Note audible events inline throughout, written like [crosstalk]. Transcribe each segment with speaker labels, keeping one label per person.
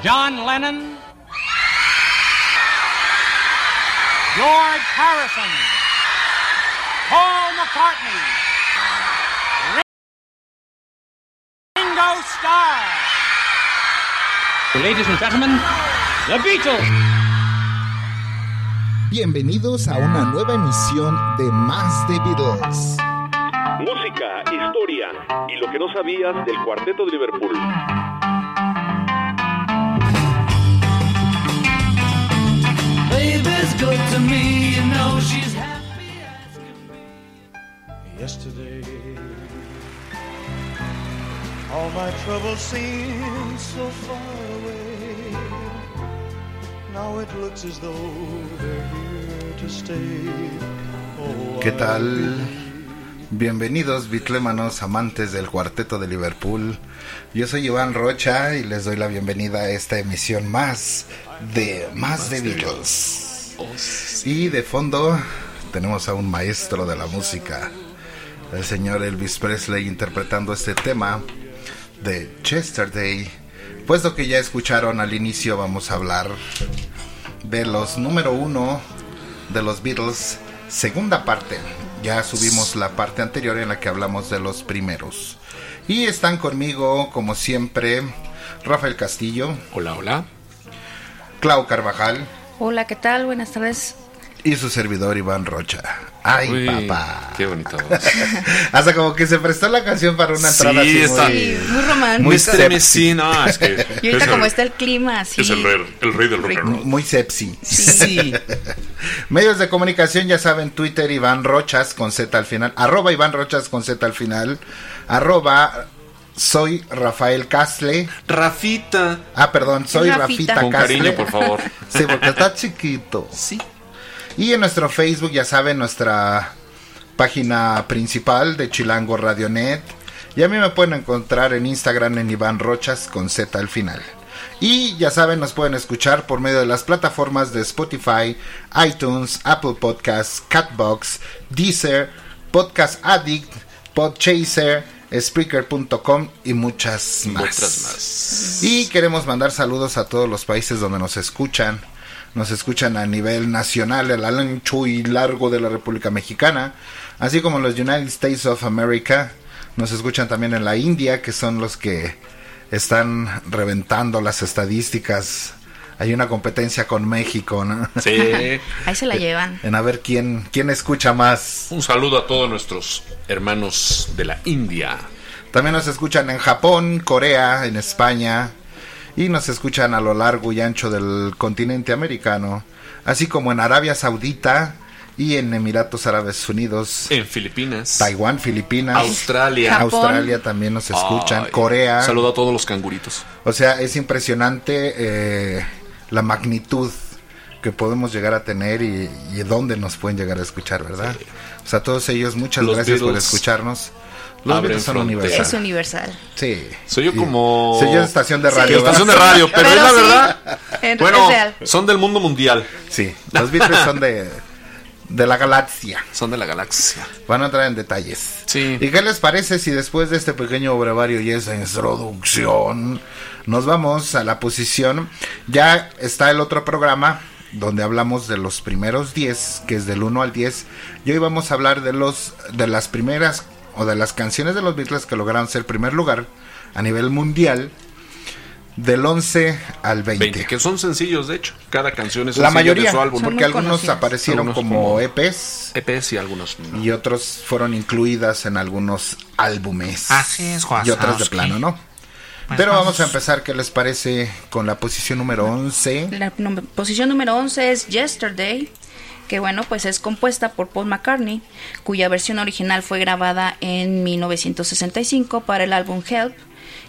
Speaker 1: John Lennon, George Harrison, Paul McCartney, Ringo Starr. Ladies and gentlemen, the Beatles.
Speaker 2: Bienvenidos a una nueva emisión de Más de Beatles.
Speaker 3: Música, historia y lo que no sabías del Cuarteto de Liverpool.
Speaker 4: Yesterday, all my troubles seemed so far away. Now it looks as though they're here to stay. Oh,
Speaker 5: ¿Qué tal? Bienvenidos, bitlémanos, amantes del cuarteto de Liverpool. Yo soy Iván Rocha y les doy la bienvenida a esta emisión más de Más de Beatles. Y de fondo tenemos a un maestro de la música, el señor Elvis Presley, interpretando este tema de Chesterday. Puesto que ya escucharon al inicio, vamos a hablar de los número uno de los Beatles, segunda parte. Ya subimos la parte anterior en la que hablamos de los primeros. Y están conmigo, como siempre, Rafael Castillo.
Speaker 6: Hola, hola.
Speaker 5: Clau Carvajal.
Speaker 7: Hola, ¿qué tal? Buenas tardes.
Speaker 5: Y su servidor Iván Rocha. Ay,
Speaker 6: Uy,
Speaker 5: papá.
Speaker 6: Qué bonito. [laughs]
Speaker 5: Hasta como que se prestó la canción para una entrada
Speaker 6: Sí,
Speaker 5: así
Speaker 6: está-
Speaker 5: muy,
Speaker 7: Sí, muy romántico.
Speaker 5: muy sepsi.
Speaker 6: Sí, no, es que. [laughs]
Speaker 7: Y ahorita
Speaker 6: es
Speaker 7: como
Speaker 6: el-
Speaker 7: está el clima, así.
Speaker 6: Es el rey, el rey del rock and roll.
Speaker 5: Muy sepsi.
Speaker 6: Sí. [laughs]
Speaker 5: Medios de comunicación, ya saben, Twitter Iván Rochas con Z al final, arroba Iván Rochas con Z al final, arroba soy Rafael Casle.
Speaker 6: Rafita.
Speaker 5: Ah, perdón, soy
Speaker 7: Rafita.
Speaker 5: Rafita
Speaker 6: Con cariño, por favor. [laughs]
Speaker 5: Sí, porque está chiquito.
Speaker 6: Sí.
Speaker 5: Y en nuestro Facebook, ya saben, nuestra página principal de Chilango Radionet. Y a mí me pueden encontrar en Instagram en Iván Rochas con Z al final. Y ya saben, nos pueden escuchar por medio de las plataformas de Spotify, iTunes, Apple Podcasts, Catbox, Deezer, Podcast Addict, Podchaser, Spreaker.com y muchas más. Y queremos mandar saludos a todos los países donde nos escuchan. Nos escuchan a nivel nacional, el ancho y largo de la República Mexicana, así como los United States of America. Nos escuchan también en la India, que son los que están reventando las estadísticas. Hay una competencia con México, ¿no?
Speaker 6: Sí.
Speaker 7: Ahí se la llevan.
Speaker 5: En a ver quién, quién escucha más.
Speaker 6: Un saludo a todos nuestros hermanos de la India.
Speaker 5: También nos escuchan en Japón, Corea, en España y nos escuchan a lo largo y ancho del continente americano, así como en Arabia Saudita y en Emiratos Árabes Unidos,
Speaker 6: En Filipinas.
Speaker 5: Taiwán, Filipinas,
Speaker 6: Australia.
Speaker 7: Japón.
Speaker 5: Australia también nos escuchan,
Speaker 6: Ay,
Speaker 5: Corea.
Speaker 6: Saludo a todos los canguritos.
Speaker 5: O sea, es impresionante eh, la magnitud que podemos llegar a tener y, y dónde nos pueden llegar a escuchar, ¿verdad? O sea, a todos ellos, muchas
Speaker 6: Los
Speaker 5: gracias por
Speaker 6: Beatles
Speaker 5: escucharnos. Los Beatles son universales.
Speaker 7: Es universal.
Speaker 5: Sí.
Speaker 6: Soy yo como.
Speaker 5: Soy yo estación de radio.
Speaker 6: Sí, estación de radio, pero,
Speaker 7: Pero
Speaker 6: es la
Speaker 7: sí,
Speaker 6: verdad.
Speaker 7: en-
Speaker 6: Bueno,
Speaker 7: real.
Speaker 6: son del mundo mundial.
Speaker 5: Sí, los Beatles son de, de la galaxia.
Speaker 6: Son de la galaxia.
Speaker 5: Van a entrar en detalles.
Speaker 6: Sí.
Speaker 5: ¿Y qué les parece si después de este pequeño brevario y esa introducción nos vamos a la posición? Ya está el otro programa donde hablamos de los primeros 10, que es del 1 al 10. Y hoy vamos a hablar de los de las primeras o de las canciones de los Beatles que lograron ser primer lugar a nivel mundial del 11 al 20.
Speaker 6: 20, que son sencillos, de hecho. Cada canción es
Speaker 5: La mayoría,
Speaker 6: de su álbum.
Speaker 5: porque algunos aparecieron
Speaker 6: Algunos
Speaker 5: como EPs
Speaker 6: EPs y algunos no.
Speaker 5: y otros fueron incluidas en algunos álbumes.
Speaker 8: Así es,
Speaker 5: Y otras de plano, ¿no?
Speaker 8: Pues
Speaker 5: Pero vamos
Speaker 8: vamos.
Speaker 5: a empezar, ¿qué les parece con la posición número 11?
Speaker 7: La num- posición número 11 es Yesterday, que bueno, pues es compuesta por Paul McCartney, cuya versión original fue grabada en 1965 para el álbum Help,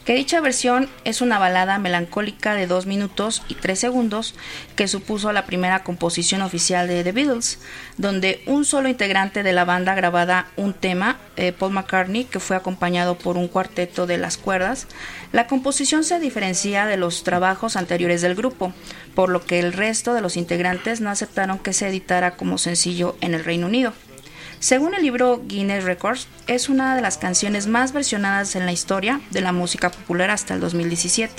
Speaker 7: que dicha versión es una balada melancólica de 2 minutos y 3 segundos que supuso la primera composición oficial de The Beatles, donde un solo integrante de la banda grababa un tema, eh, Paul McCartney, que fue acompañado por un cuarteto de las cuerdas. La composición se diferencia de los trabajos anteriores del grupo, por lo que el resto de los integrantes no aceptaron que se editara como sencillo en el Reino Unido. Según el libro Guinness Records, es una de las canciones más versionadas en la historia de la música popular hasta el 2017.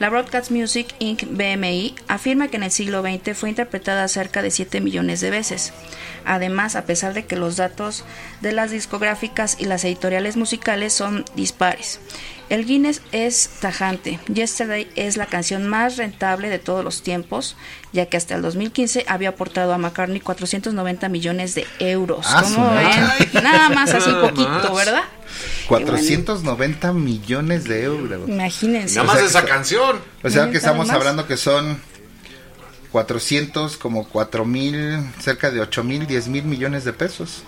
Speaker 7: La Broadcast Music Inc. BMI afirma que en el siglo XX fue interpretada cerca de 7 millones de veces. Además, a pesar de que los datos de las discográficas y las editoriales musicales son dispares, el Guinness es tajante. Yesterday es la canción más rentable de todos los tiempos, ya que hasta el 2015 había aportado a McCartney 490 millones de euros.
Speaker 5: Ah.
Speaker 7: Nada más así poquito. ¿verdad?
Speaker 5: 490 millones de euros.
Speaker 7: Imagínense.
Speaker 6: Nada más
Speaker 5: O sea,
Speaker 6: esa
Speaker 5: que-
Speaker 6: canción.
Speaker 5: O sea que estamos hablando que son 400, como 4 mil, cerca de 8 mil, 10 mil millones de pesos.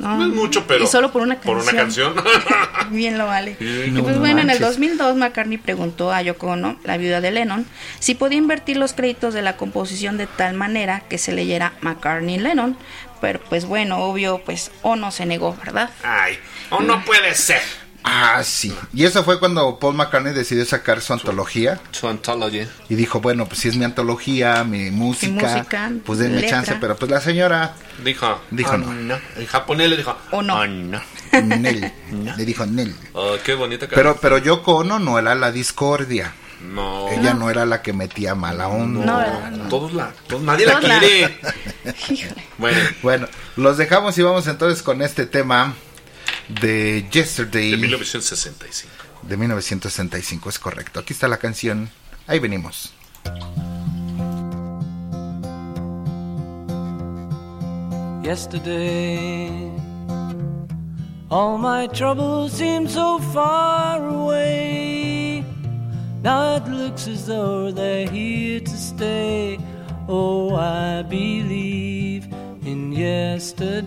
Speaker 7: No,
Speaker 6: No es mucho, pero.
Speaker 7: Y solo por una
Speaker 6: Por
Speaker 7: canción.
Speaker 6: una canción. [laughs]
Speaker 7: Bien lo vale. Y
Speaker 5: No
Speaker 7: pues bueno, en el
Speaker 5: manches.
Speaker 7: 2002 McCartney preguntó a Yoko Ono, la viuda de Lennon, si podía invertir los créditos de la composición de tal manera que se leyera McCartney Lennon. Pero pues bueno, obvio, pues Ono se negó, ¿verdad?
Speaker 6: Ay, o no puede ser.
Speaker 5: Ah, sí. Y eso fue cuando Paul McCartney decidió sacar su antología
Speaker 6: Su anthology.
Speaker 5: y dijo, bueno, pues si es mi antología, mi música,
Speaker 7: música,
Speaker 5: pues denme
Speaker 7: letra.
Speaker 5: chance. Pero pues la señora
Speaker 6: Dijo.
Speaker 5: Dijo
Speaker 6: "Ah,
Speaker 5: no.
Speaker 6: En japonés le dijo.
Speaker 7: O no.
Speaker 6: "Ah, no".
Speaker 5: Nel, [laughs] le dijo Nel.
Speaker 6: Oh, qué bonita
Speaker 5: Pero, pero Yoko Ono no era la discordia.
Speaker 6: No.
Speaker 5: Ella no era la que metía mala onda.
Speaker 7: No, ¿verdad?
Speaker 6: Todos la. todos- nadie la
Speaker 7: Todos la-
Speaker 6: quiere. [laughs]
Speaker 7: Híjole.
Speaker 6: Bueno.
Speaker 5: Bueno, los dejamos y vamos entonces con este tema de Yesterday
Speaker 6: De 1965.
Speaker 5: de 1965, es correcto. Aquí está la canción. Ahí venimos.
Speaker 9: Yesterday, all my troubles seem so far away. Now it looks as though they're here to stay. Oh, I believe in yesterday.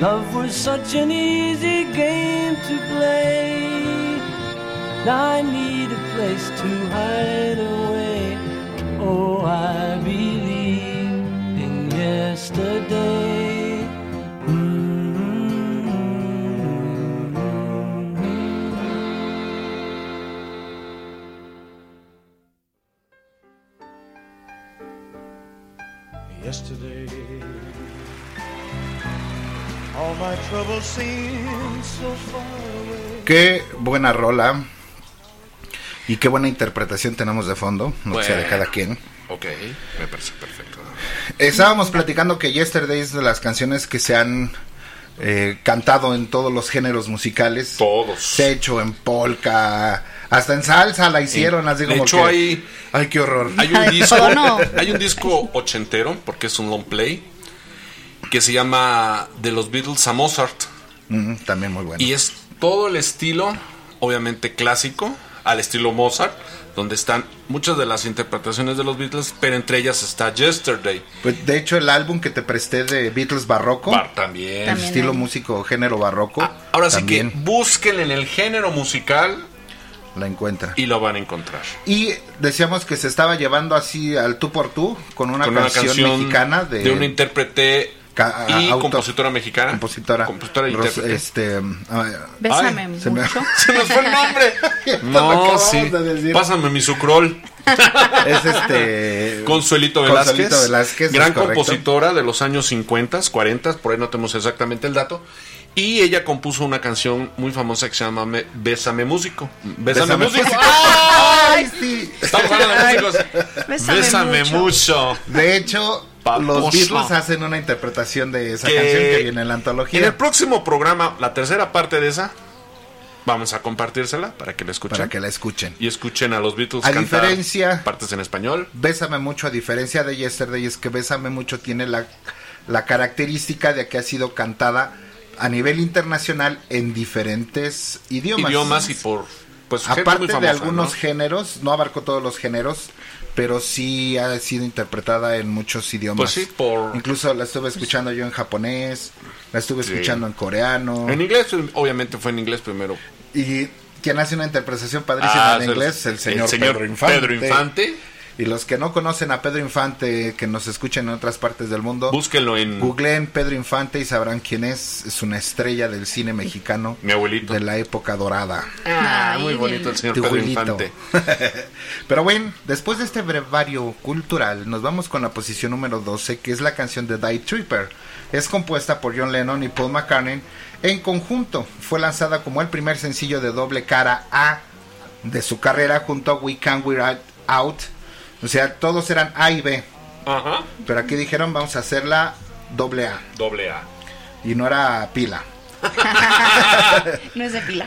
Speaker 9: Love was such an easy game to play. Now I need a place to hide away. Oh, I believe in yesterday.
Speaker 5: Qué buena rola. Y qué buena interpretación tenemos de fondo, no sé de
Speaker 6: Bueno.
Speaker 5: cada quien.
Speaker 6: Ok, me parece perfecto.
Speaker 5: Estábamos platicando que Yesterday es de las canciones que se han eh, cantado en todos los géneros musicales.
Speaker 6: Todos.
Speaker 5: Se hecho en polka, hasta en salsa la hicieron, así
Speaker 6: de hecho,
Speaker 5: que-
Speaker 6: hay,
Speaker 5: Ay, qué horror.
Speaker 6: hay un [laughs] disco, hay un disco ochentero, porque es un long play, que se llama De los Beatles a Mozart.
Speaker 5: Mm, también muy bueno.
Speaker 6: Y es todo el estilo, obviamente clásico, al estilo Mozart, donde están muchas de las interpretaciones de los Beatles, pero entre ellas está Yesterday.
Speaker 5: Pues, de hecho, el álbum que te presté de Beatles Barroco,
Speaker 6: Bar- también.
Speaker 5: el estilo músico género barroco,
Speaker 6: Ah, Ahora sí
Speaker 5: también
Speaker 6: que búsquenle en el género musical
Speaker 5: la encuentra.
Speaker 6: y lo van a encontrar.
Speaker 5: Y decíamos que se estaba llevando así al tú por tú con una,
Speaker 6: Con
Speaker 5: canción, mexicana de,
Speaker 6: un intérprete y compositora mexicana.
Speaker 5: compositora,
Speaker 6: Compositora y
Speaker 5: Ros-
Speaker 6: intérprete.
Speaker 5: este,
Speaker 7: Bésame
Speaker 5: ay, se me-
Speaker 7: mucho. [laughs]
Speaker 6: Se nos fue el nombre. [laughs] No, sí.
Speaker 5: de.
Speaker 6: Pásame mi sucrol. [laughs]
Speaker 5: es este
Speaker 6: Consuelito Velázquez,
Speaker 5: Consuelito Velázquez,
Speaker 6: gran compositora de los años 50, 40, por ahí no tenemos exactamente el dato. Y ella compuso una canción muy famosa que se llama Me- Bésame Músico. Bésame,
Speaker 5: Bésame
Speaker 6: Músico.
Speaker 5: Músico.
Speaker 6: ¡Ay!
Speaker 5: sí.
Speaker 6: Estamos hablando de músicos.
Speaker 7: Bésame
Speaker 6: Bésame,
Speaker 7: mucho.
Speaker 6: mucho.
Speaker 5: De hecho, Los Beatles hacen una interpretación de esa
Speaker 6: Que-
Speaker 5: canción que viene en la antología
Speaker 6: En el próximo programa, la tercera parte de esa, vamos a compartírsela para que la escuchen.
Speaker 5: para que la escuchen.
Speaker 6: Y escuchen a los Beatles
Speaker 5: A
Speaker 6: cantar
Speaker 5: diferencia-
Speaker 6: partes en español.
Speaker 5: Bésame mucho, a diferencia de Yesterday, es que Bésame mucho tiene la, la característica de que ha sido cantada a nivel internacional en diferentes idiomas.
Speaker 6: Idiomas y por pues
Speaker 5: Aparte
Speaker 6: muy
Speaker 5: de
Speaker 6: famosa,
Speaker 5: algunos
Speaker 6: ¿no?
Speaker 5: géneros, no abarco todos los géneros, pero sí ha sido interpretada en muchos idiomas.
Speaker 6: Pues sí, por
Speaker 5: Incluso la estuve escuchando yo en japonés, la estuve
Speaker 6: Sí.
Speaker 5: escuchando en coreano.
Speaker 6: En inglés, obviamente fue en inglés primero.
Speaker 5: Y quien hace una interpretación padrísima
Speaker 6: Ah,
Speaker 5: en
Speaker 6: es
Speaker 5: inglés, el señor,
Speaker 6: el señor
Speaker 5: Pedro Infante.
Speaker 6: Pedro Infante.
Speaker 5: Y los que no conocen a Pedro Infante, que nos escuchen en otras partes del mundo,
Speaker 6: Búsquenlo en
Speaker 5: googleen Pedro Infante y sabrán quién es. Es una estrella del cine mexicano
Speaker 6: mi abuelito.
Speaker 5: de la época dorada.
Speaker 6: Ah,
Speaker 7: Ay,
Speaker 6: muy bonito el señor
Speaker 5: Tu
Speaker 6: Pedro
Speaker 5: abuelito.
Speaker 6: Infante. [laughs]
Speaker 5: Pero bueno, después de este brevario cultural, nos vamos con la posición número 12, que es la canción de Die Tripper. Es compuesta por John Lennon y Paul McCartney en conjunto. Fue lanzada como el primer sencillo de doble cara A de su carrera junto a We Can We're Out. O sea, todos eran A y B.
Speaker 6: Ajá.
Speaker 5: Pero aquí dijeron vamos a hacerla doble A.
Speaker 6: Doble A.
Speaker 5: Y no era pila. [laughs]
Speaker 7: No es de pila.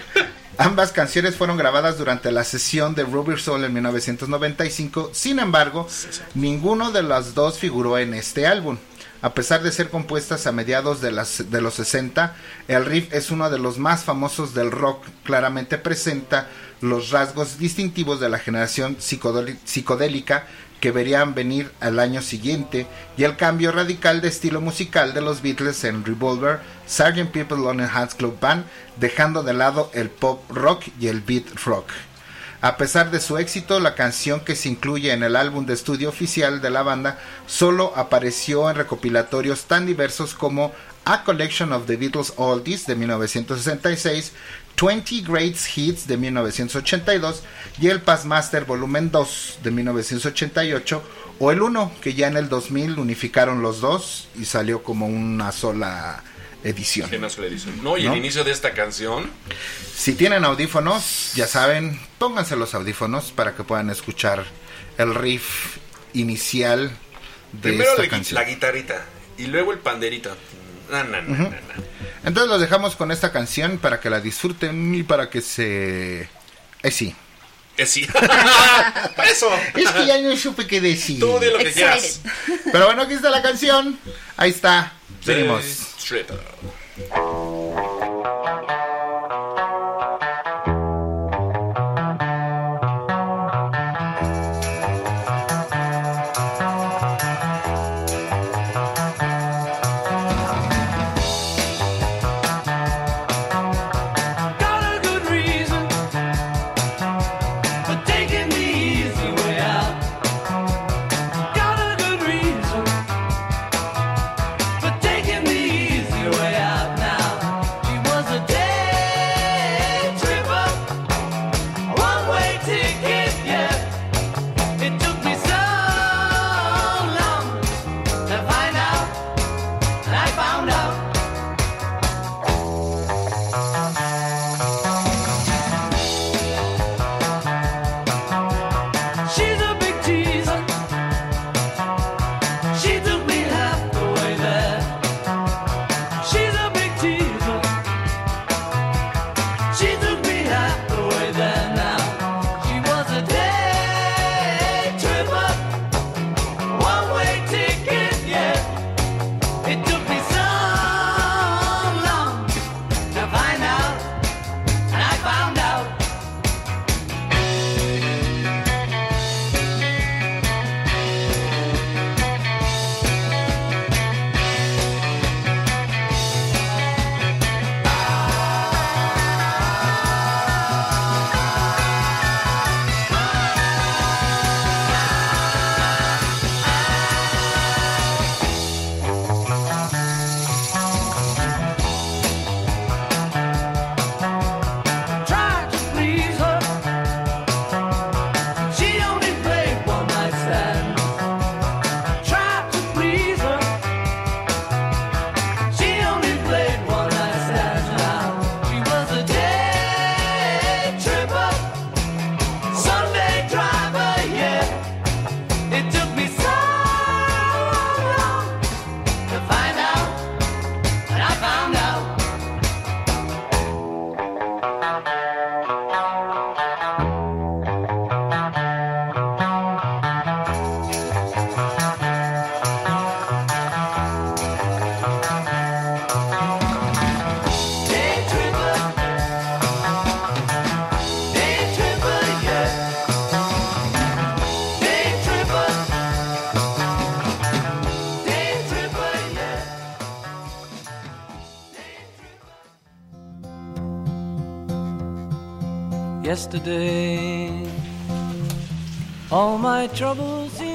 Speaker 5: Ambas canciones fueron grabadas durante la sesión de Rubber Soul en 1995, sin embargo, ninguno de las dos figuró en este álbum. A pesar de ser compuestas a mediados de, los 60, el riff es uno de los más famosos del rock, claramente presenta los rasgos distintivos de la generación psicodéli- psicodélica que verían venir al año siguiente y el cambio radical de estilo musical de los Beatles en Revolver, Sgt. Pepper's Lonely Hearts Club Band, dejando de lado el pop rock y el beat rock. A pesar de su éxito, la canción que se incluye en el álbum de estudio oficial de la banda solo apareció en recopilatorios tan diversos como A Collection of the Beatles Oldies de 1966, 20 Greats Hits de 1982 y el Passmaster Volumen 2 de 1988 o el 1 que ya en el 2000 unificaron los dos y salió como una sola edición.
Speaker 6: Que no y
Speaker 5: ¿No?
Speaker 6: el inicio de esta canción.
Speaker 5: Si tienen audífonos, ya saben, pónganse los audífonos para que puedan escuchar el riff inicial de
Speaker 6: Primero
Speaker 5: esta
Speaker 6: la,
Speaker 5: canción.
Speaker 6: la guitarrita y luego el panderito. Na, na, na, na.
Speaker 5: Entonces los dejamos con esta canción para que la disfruten y para que se... Eh, sí.
Speaker 6: Eh, sí. [laughs] Para eso.
Speaker 5: Es que ya no supe qué decir.
Speaker 6: Tú di lo que quieras.
Speaker 5: Pero bueno, aquí está la canción. Ahí está. Seguimos.
Speaker 9: シュレーター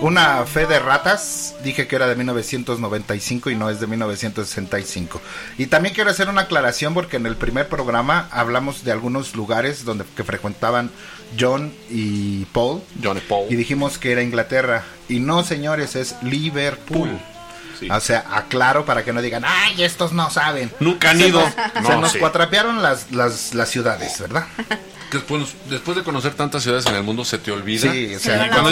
Speaker 5: Una fe de ratas, dije que era de 1995 y no es de 1965. Y también quiero hacer una aclaración porque en el primer programa hablamos de algunos lugares donde que frecuentaban John y Paul.
Speaker 6: John y Paul.
Speaker 5: Y dijimos que era Inglaterra. Y no, señores, es Liverpool.
Speaker 6: Sí.
Speaker 5: O sea, aclaro para que no digan, ay, estos no saben.
Speaker 6: Nunca han
Speaker 5: Se
Speaker 6: ido.
Speaker 5: nos-
Speaker 6: No,
Speaker 5: se nos
Speaker 6: sí.
Speaker 5: cuatrapearon las, las, las ciudades, ¿verdad? [laughs]
Speaker 6: Que Después, después de conocer tantas ciudades en el mundo se te olvida.
Speaker 5: Sí, o
Speaker 7: Se
Speaker 5: sea,
Speaker 7: la
Speaker 5: cuando.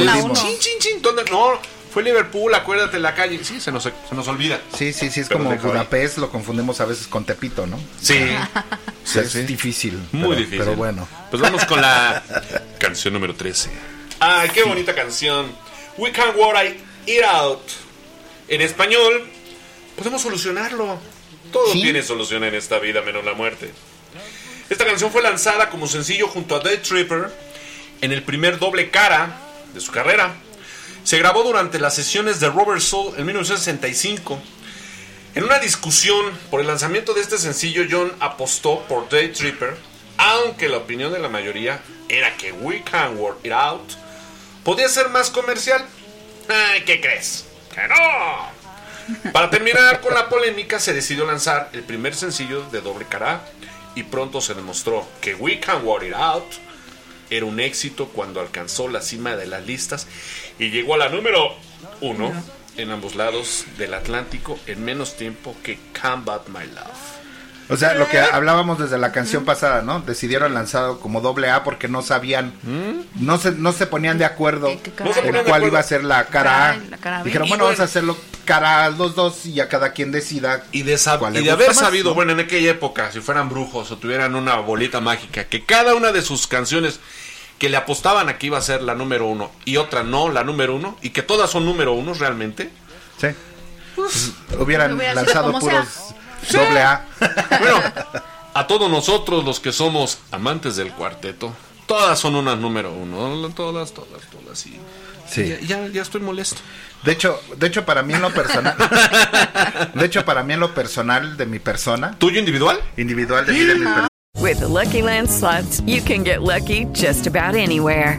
Speaker 6: No, fue Liverpool, acuérdate la calle. Sí, se nos, se nos olvida.
Speaker 5: Sí, sí, sí, es
Speaker 6: Pero
Speaker 5: como. Budapest, lo confundimos a veces con Tepito, ¿no?
Speaker 6: Sí.
Speaker 5: Sea, es difícil.
Speaker 6: Muy
Speaker 5: pero-
Speaker 6: difícil.
Speaker 5: Pero bueno.
Speaker 6: Pues vamos con la [laughs] canción número 13. Ay, qué bonita canción. We can work it out. En español, podemos solucionarlo. Todo
Speaker 5: Sí.
Speaker 6: tiene solución en esta vida, menos la muerte. Esta canción fue lanzada como sencillo junto a Dead Tripper en el primer doble cara de su carrera. Se grabó durante las sesiones de Robert Soul en 1965. En una discusión por el lanzamiento de este sencillo, John apostó por Day Tripper, aunque la opinión de la mayoría era que We Can Work It Out podía ser más comercial. ¿Qué crees? ¡Que no! Para terminar con la polémica, se decidió lanzar el primer sencillo de doble cara y pronto se demostró que We Can Work It Out era un éxito cuando alcanzó la cima de las listas y llegó a la número uno en ambos lados del Atlántico en menos tiempo que Combat My Love.
Speaker 5: O sea, lo que hablábamos desde la canción pasada, ¿no? Decidieron lanzado como doble A porque no sabían, no se, no se ponían de acuerdo
Speaker 7: ¿Qué- qué cara
Speaker 6: No se
Speaker 7: era?
Speaker 6: ponían
Speaker 5: en
Speaker 6: de
Speaker 5: cuál
Speaker 6: acuerdo.
Speaker 5: iba a ser la cara A.
Speaker 7: Ay, la cara B.
Speaker 5: Dijeron,
Speaker 6: Y
Speaker 5: bueno, vamos a hacerlo cara A los dos y ya cada quien decida.
Speaker 6: Y de, sab-
Speaker 5: cuál le
Speaker 6: y de
Speaker 5: gusta
Speaker 6: haber
Speaker 5: más,
Speaker 6: sabido,
Speaker 5: ¿no?
Speaker 6: bueno, en aquella época, si fueran brujos o tuvieran una bolita mágica, que cada una de sus canciones que le apostaban a que iba a ser la número uno y otra no, la número uno, y que todas son número unos realmente,
Speaker 5: Sí. Hubieran
Speaker 7: Hubiera sido
Speaker 5: lanzado
Speaker 7: como
Speaker 5: puros
Speaker 6: sea.
Speaker 5: Doble A. [laughs]
Speaker 6: Bueno, a todos nosotros los que somos amantes del cuarteto, todas son unas número uno, todas, todas, todas. Y
Speaker 5: Sí.
Speaker 6: ya, ya, ya estoy molesto.
Speaker 5: De hecho, de hecho para mí en lo personal, [laughs] de hecho para mí en lo personal de mi persona,
Speaker 6: ¿Tuyo individual?
Speaker 5: individual de mí de mi persona.
Speaker 8: With the Lucky Land slots, you can get lucky just about anywhere.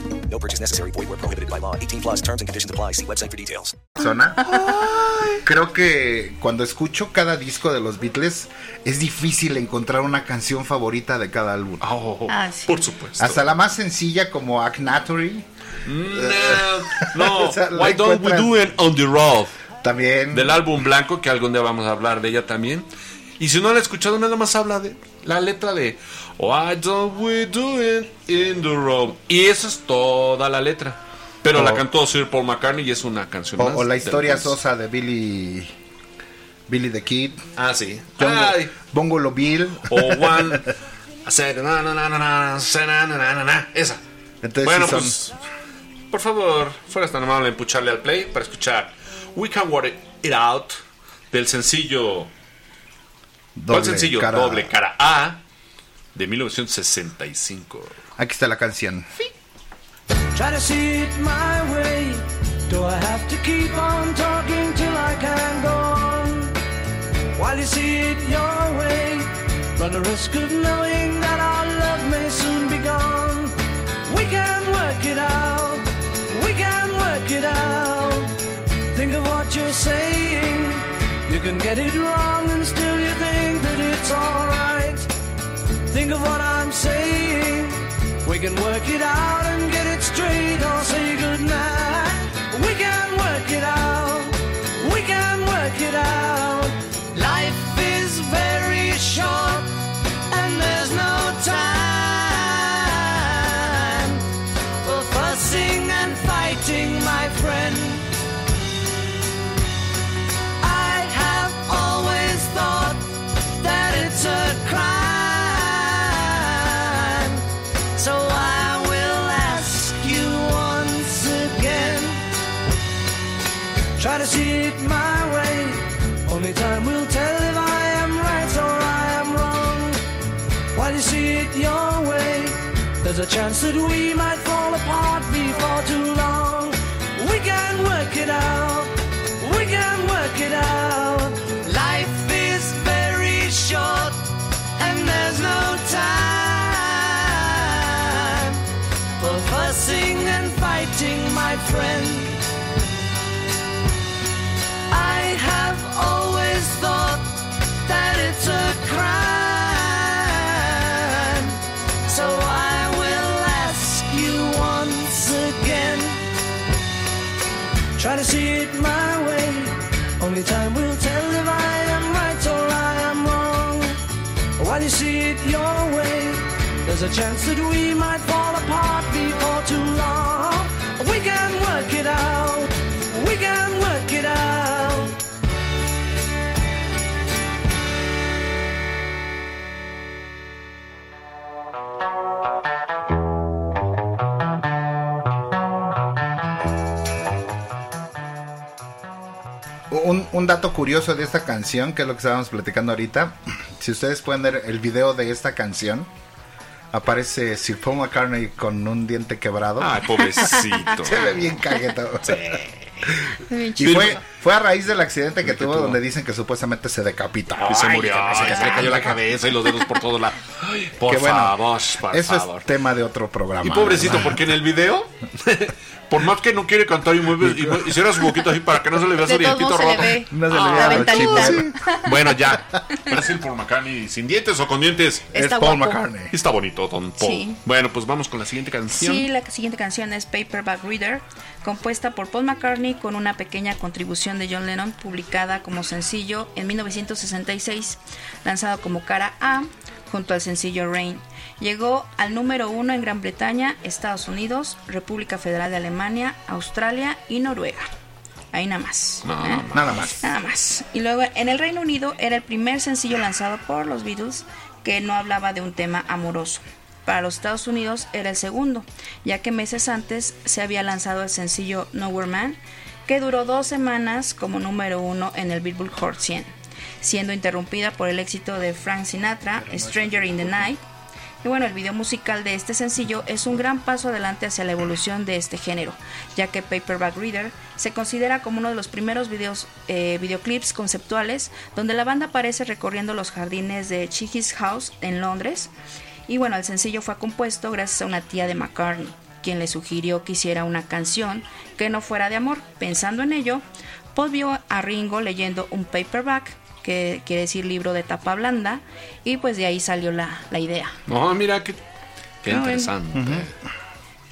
Speaker 10: No purchase necessary. Void where prohibited by law. 18 plus terms and conditions apply. See website for details.
Speaker 5: persona. Creo que cuando escucho cada disco de los Beatles es difícil encontrar una canción favorita de cada álbum.
Speaker 6: Oh,
Speaker 7: Ah, sí.
Speaker 6: Por supuesto.
Speaker 5: Hasta la más sencilla como Agnatory
Speaker 6: No, no. [laughs]
Speaker 5: O sea,
Speaker 6: Why don't we do it on the road?
Speaker 5: también.
Speaker 6: Del álbum blanco, que algún día vamos a hablar de ella también. Y si no la he escuchado, nada más habla de la letra de Why don't we do it in the road? Y esa es toda la letra. Pero
Speaker 5: O-
Speaker 6: la cantó Sir Paul McCartney y es una canción
Speaker 5: O,
Speaker 6: más.
Speaker 5: o la historia sosa de Billy Billy the Kid,
Speaker 6: Ah, sí.
Speaker 5: Bongo,
Speaker 6: Ay,
Speaker 5: Bongolo Bill.
Speaker 6: o One. Esa.
Speaker 5: Entonces
Speaker 6: bueno,
Speaker 5: sí son-
Speaker 6: pues, por favor, fueras tan amable en pucharle al play para escuchar We Can Work It Out del sencillo. ¿Cuál
Speaker 5: Doble
Speaker 6: sencillo?
Speaker 5: cara-
Speaker 6: Doble cara A de 1965.
Speaker 5: Aquí está la canción.
Speaker 9: Try to see it my way. Do I have to keep on talking till I can go on? While you see it your way, run the risk of knowing that our love may soon be gone. We can work it out. We can work it out. Think of what you're saying. You can get it wrong and still it's alright. Think of what I'm saying. We can work it out and get it straight or say goodnight. A chance that we might fall apart before too long. We can work it out. We can work it out. Life is very short and there's no time for fussing and fighting, my friend. I have always thought Try to see it my way. Only time will tell if I am right or I am wrong. While you see it your way, there's a chance that we might fall apart before too long. We can work it out.
Speaker 5: Un, un dato curioso de esta canción, que es lo que estábamos platicando ahorita. Si ustedes pueden ver el video de esta canción, aparece Sir Paul McCartney con un diente quebrado.
Speaker 6: Ay, pobrecito. [laughs]
Speaker 5: Se ve bien cagueto.
Speaker 7: Bien [laughs]
Speaker 5: Y fue, fue a raíz del accidente que tuvo, donde dicen que supuestamente se decapitó.
Speaker 6: Y se
Speaker 5: Ay,
Speaker 6: murió,
Speaker 5: que no sé
Speaker 6: ay,
Speaker 5: qué,
Speaker 6: se le cayó la
Speaker 5: ay,
Speaker 6: cabeza y los dedos por todos lados. Ay, Por
Speaker 5: que bueno,
Speaker 6: favor, por
Speaker 5: eso
Speaker 6: favor.
Speaker 5: es tema de otro programa.
Speaker 6: Y pobrecito,
Speaker 5: ¿verdad?
Speaker 6: porque en el video, [laughs] por más que no quiere cantar y mueve, y, mueve- y cierra su boquita así para que no se le vea su dientito rojo.
Speaker 5: No se le
Speaker 7: la
Speaker 5: vea
Speaker 7: ventanita.
Speaker 5: chivo.
Speaker 6: Bueno, ya. [laughs] Es el Paul McCartney sin dientes o con dientes.
Speaker 7: Está Paul guapo.
Speaker 5: McCartney.
Speaker 6: Está bonito, Don Paul.
Speaker 7: Sí.
Speaker 6: Bueno, pues vamos con la siguiente canción.
Speaker 7: Sí, la siguiente canción es Paperback Reader, compuesta por Paul McCartney con una pequeña contribución de John Lennon, publicada como sencillo en 1966, lanzado como cara A junto al sencillo Rain. Llegó al número uno en Gran Bretaña, Estados Unidos, República Federal de Alemania, Australia y Noruega. Ahí nada más.
Speaker 6: No,
Speaker 7: ¿eh?
Speaker 5: Nada más.
Speaker 7: Nada más. Y luego en el Reino Unido era el primer sencillo lanzado por los Beatles que no hablaba de un tema amoroso. Para los Estados Unidos era el segundo, ya que meses antes se había lanzado el sencillo Nowhere Man, que duró dos semanas como número uno en el Billboard Hot 100, siendo interrumpida por el éxito de Frank Sinatra, Stranger in the Night. Y bueno, el video musical de este sencillo es un gran paso adelante hacia la evolución de este género, ya que Paperback Reader se considera como uno de los primeros videos, eh, videoclips conceptuales donde la banda aparece recorriendo los jardines de Chicky's House en Londres. Y bueno, el sencillo fue compuesto gracias a una tía de McCartney, quien le sugirió que hiciera una canción que no fuera de amor. Pensando en ello, Paul vio a Ringo leyendo un paperback, que quiere decir libro de tapa blanda, y pues de ahí salió la, la idea.
Speaker 6: No, mira, qué, qué
Speaker 7: Ah, bueno.
Speaker 6: interesante.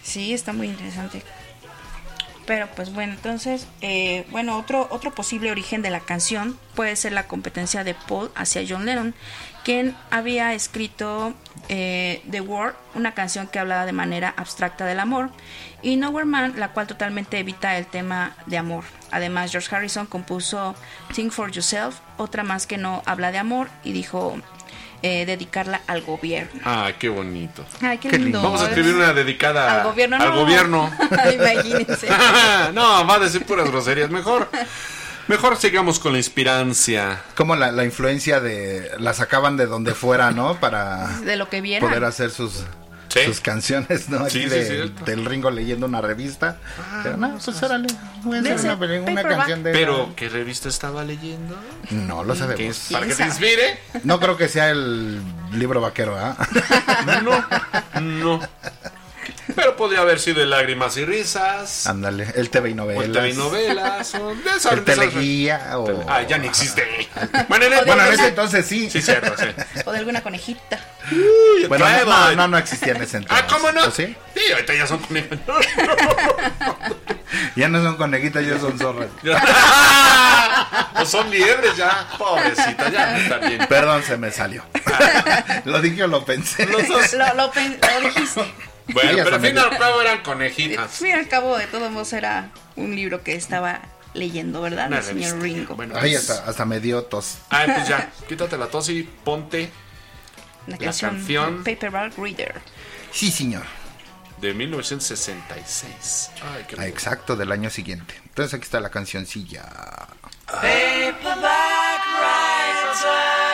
Speaker 7: Sí, está muy interesante. Pero pues bueno, entonces, eh, bueno, otro, otro posible origen de la canción puede ser la competencia de Paul hacia John Lennon, quien había escrito eh, The War, una canción que hablaba de manera abstracta del amor, y Nowhere Man, la cual totalmente evita el tema de amor. Además, George Harrison compuso Think for Yourself, otra más que no habla de amor, y dijo eh, dedicarla al gobierno.
Speaker 6: Ah, qué bonito.
Speaker 7: Ay, qué, lindo.
Speaker 6: Vamos a escribir una dedicada
Speaker 7: Al gobierno,
Speaker 6: al
Speaker 7: no.
Speaker 6: gobierno. [laughs]
Speaker 7: Imagínense. [laughs]
Speaker 6: no, va a decir puras groserías. Mejor, mejor sigamos con la inspirancia.
Speaker 5: Como la, la influencia de. La sacaban de donde fuera, ¿no? Para
Speaker 7: De lo que vieran.
Speaker 5: poder hacer sus.
Speaker 6: Sí.
Speaker 5: Sus canciones, ¿no? Así
Speaker 6: Sí, sí,
Speaker 5: de- del Ringo leyendo una revista. Pero no, pues órale, voy a
Speaker 7: De
Speaker 5: hacer
Speaker 7: ese
Speaker 5: una, una canción de.
Speaker 6: Pero, ¿qué revista estaba leyendo?
Speaker 5: No lo
Speaker 6: ¿Qué
Speaker 5: sabemos.
Speaker 6: es? ¿Para que te inspire?
Speaker 5: No creo que sea el libro vaquero, ¿ah? [laughs]
Speaker 6: No, no. Pero podría haber sido el Lágrimas y Risas.
Speaker 5: Ándale, el TV y
Speaker 6: O
Speaker 5: novelas.
Speaker 6: el TV novelas. O de esas-
Speaker 5: El teleguía o...
Speaker 6: Ah, ya ni existe. Bueno, en el-
Speaker 5: Bueno, en ese entonces sí.
Speaker 6: Sí, cierto, sí.
Speaker 7: O de alguna conejita.
Speaker 5: Bueno,
Speaker 6: Trae,
Speaker 5: no, no, no, existía en ese entonces.
Speaker 6: Ah, ¿cómo no?
Speaker 5: ¿O sí?
Speaker 6: Sí, ahorita ya son conejos. [laughs]
Speaker 5: Ya no son conejitas, ya son zorras. [laughs]
Speaker 6: o son liebres ya. Pobrecita, ya está bien.
Speaker 5: Perdón, se me salió. [laughs] lo dije o lo pensé.
Speaker 6: Los dos.
Speaker 7: Lo, lo pen- lo dijiste.
Speaker 6: Bueno,
Speaker 5: Sí,
Speaker 6: pero al fin y al cabo eran conejitas.
Speaker 7: Mira, al cabo de todos modos era un libro que estaba leyendo, ¿verdad?
Speaker 6: Una
Speaker 7: El señor. Ringo.
Speaker 6: Bueno,
Speaker 5: Ay,
Speaker 6: pues-
Speaker 5: hasta, hasta me dio tos.
Speaker 6: Ah, pues ya, [laughs] quítate la tos y ponte
Speaker 7: la
Speaker 6: la
Speaker 7: canción,
Speaker 6: canción.
Speaker 7: Paperback Reader.
Speaker 5: Sí, señor.
Speaker 6: de 1966. Ay, qué
Speaker 5: Ah, Exacto, del año siguiente. Entonces aquí está la cancioncilla.
Speaker 9: Paperback writer.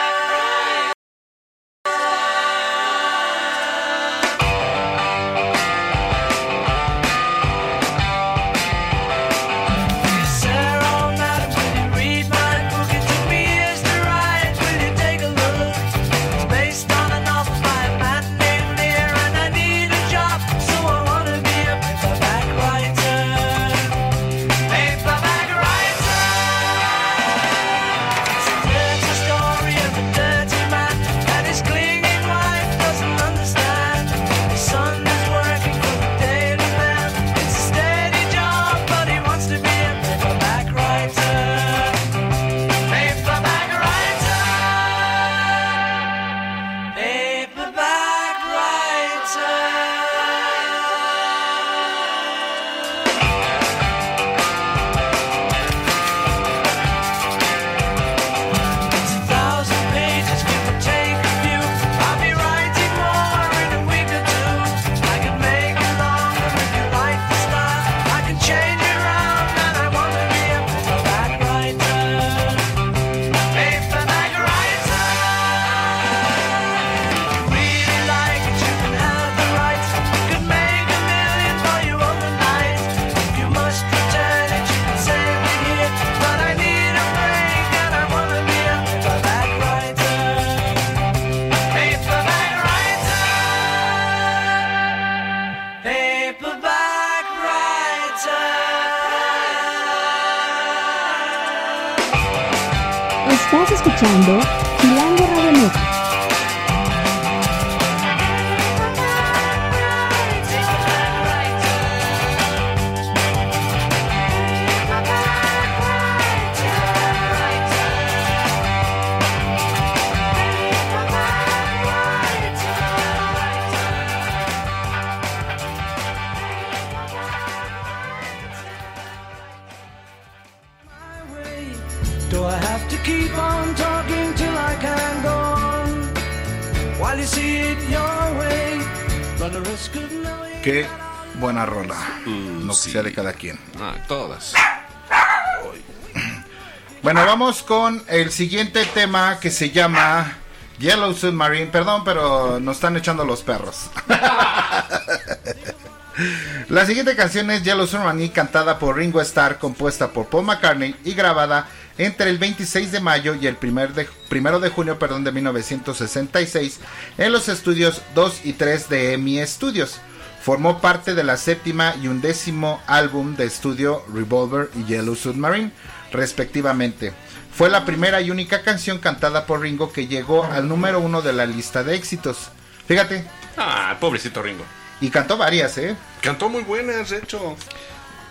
Speaker 6: Todas.
Speaker 5: Bueno, vamos con el siguiente tema que se llama Yellow Submarine. Perdón, pero nos están echando los perros. [laughs] La siguiente canción es Yellow Submarine, cantada por Ringo Starr, compuesta por Paul McCartney y grabada entre el 26 de mayo y el 1 de, primero de junio perdón, de 1966 en los estudios 2 y 3 de EMI Studios. Formó parte de la séptima y undécimo álbum de estudio Revolver y Yellow Submarine, respectivamente. Fue la primera y única canción cantada por Ringo que llegó al número uno de la lista de éxitos. Fíjate.
Speaker 6: Ah, pobrecito Ringo.
Speaker 5: Y cantó varias, ¿eh?
Speaker 6: Cantó muy buenas, de hecho.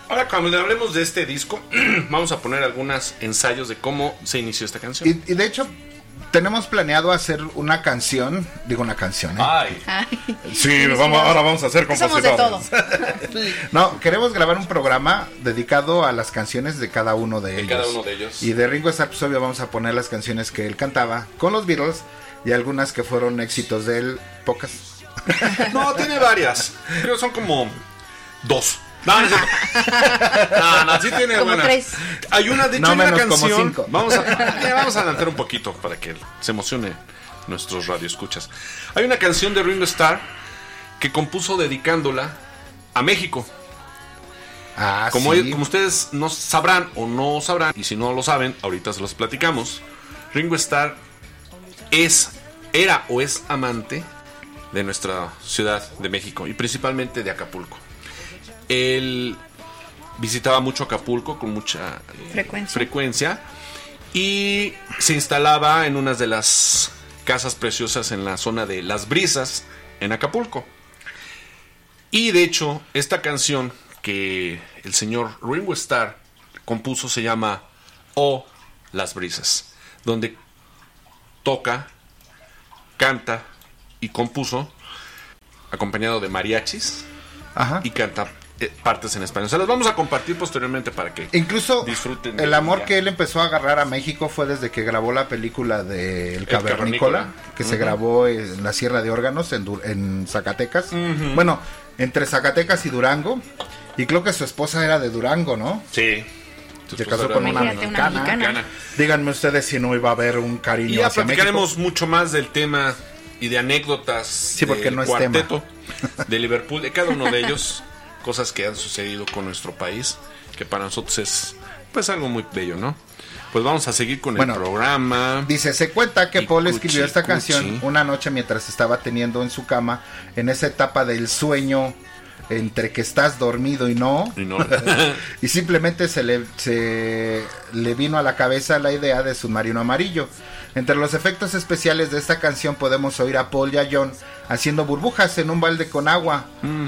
Speaker 6: Ahora, cuando hablemos de este disco, [clears throat] vamos a poner algunos ensayos de cómo se inició esta canción.
Speaker 5: Y, y de hecho, tenemos planeado hacer una canción, digo una canción, ¿eh?
Speaker 6: Ay.
Speaker 5: Sí, vamos, ahora vamos a hacer
Speaker 7: Somos de todo. [laughs]
Speaker 5: No, queremos grabar un programa dedicado a las canciones de cada uno de,
Speaker 6: De
Speaker 5: ellos.
Speaker 6: cada uno de ellos.
Speaker 5: Y de Ringo Starr, pues obvio vamos a poner las canciones que él cantaba con los Beatles y algunas que fueron éxitos de él, pocas.
Speaker 6: No, tiene varias. Creo que son como dos. No, no, [laughs] no, no, sí tiene
Speaker 7: tres.
Speaker 6: Hay una, de hecho,
Speaker 5: No,
Speaker 6: hay una canción. Vamos a, [laughs] vamos a adelantar un poquito para que se emocione nuestros radioescuchas. Hay una canción de Ringo Starr que compuso dedicándola a México.
Speaker 5: Ah,
Speaker 6: Como,
Speaker 5: sí.
Speaker 6: como ustedes no sabrán o no sabrán, y si no lo saben, ahorita se los platicamos. Ringo Starr es, era o es amante de nuestra ciudad de México y principalmente de Acapulco. Él visitaba mucho Acapulco con mucha eh,
Speaker 7: Frecuencia.
Speaker 6: frecuencia y se instalaba en unas de las casas preciosas en la zona de Las Brisas en Acapulco. Y de hecho, esta canción que el señor Ringo Starr compuso se llama O Las Brisas, donde toca, canta y compuso acompañado de mariachis
Speaker 5: Ajá.
Speaker 6: y canta partes en español. Se las vamos a compartir posteriormente para que
Speaker 5: Incluso
Speaker 6: disfruten.
Speaker 5: el amor que él empezó a agarrar a México fue desde que grabó la película de El
Speaker 6: Cavernícola.
Speaker 5: Que se grabó en la Sierra de Órganos, en, en Zacatecas. Bueno, entre Zacatecas y Durango. Y creo que su esposa era de Durango, ¿no?
Speaker 6: Sí.
Speaker 5: Se casó con una mexicana. Díganme ustedes si no iba a haber un cariño
Speaker 6: Y ya
Speaker 5: hacia
Speaker 6: platicaremos
Speaker 5: México.
Speaker 6: mucho más del tema y de anécdotas
Speaker 5: Sí, porque
Speaker 6: del
Speaker 5: no es
Speaker 6: cuarteto de Liverpool, de cada uno de ellos, [laughs] cosas que han sucedido con nuestro país, que para nosotros es pues algo muy bello, ¿no? Pues vamos a seguir con
Speaker 5: Bueno,
Speaker 6: el programa.
Speaker 5: Dice, se cuenta que Paul
Speaker 6: cuchi,
Speaker 5: escribió esta
Speaker 6: cuchi.
Speaker 5: canción una noche mientras estaba teniendo en su cama, en esa etapa del sueño entre que estás dormido y no.
Speaker 6: Y no. [laughs]
Speaker 5: y simplemente se le, se le vino a la cabeza la idea de Submarino Amarillo. Entre los efectos especiales de esta canción podemos oír a Paul y a John haciendo burbujas en un balde con agua,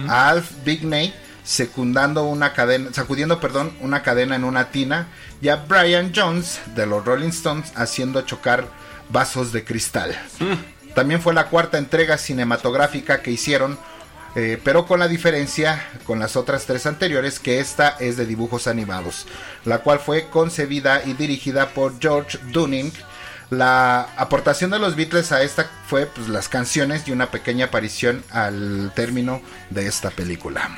Speaker 5: a Alf Bigney secundando una cadena, sacudiendo, perdón, una cadena en una tina y a Brian Jones de los Rolling Stones haciendo chocar vasos de cristal. También fue la cuarta entrega cinematográfica que hicieron, eh, pero con la diferencia con las otras tres anteriores que esta es de dibujos animados, la cual fue concebida y dirigida por George Dunning. La aportación de los Beatles a esta fue pues, las canciones y una pequeña aparición al término de esta película.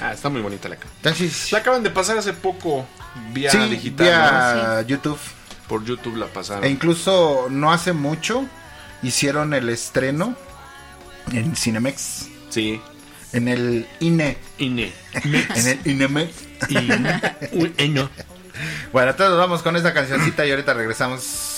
Speaker 6: Ah, está muy bonita la canción.
Speaker 5: Entonces,
Speaker 6: La acaban de pasar hace poco vía
Speaker 5: sí,
Speaker 6: digital,
Speaker 5: vía YouTube.
Speaker 6: Por YouTube la pasaron.
Speaker 5: E incluso no hace mucho hicieron el estreno en Cinemex.
Speaker 6: Sí.
Speaker 5: En el INE.
Speaker 6: INE. [laughs]
Speaker 5: en el INEMEX.
Speaker 6: INE.
Speaker 5: bueno, entonces vamos con esta cancioncita y ahorita regresamos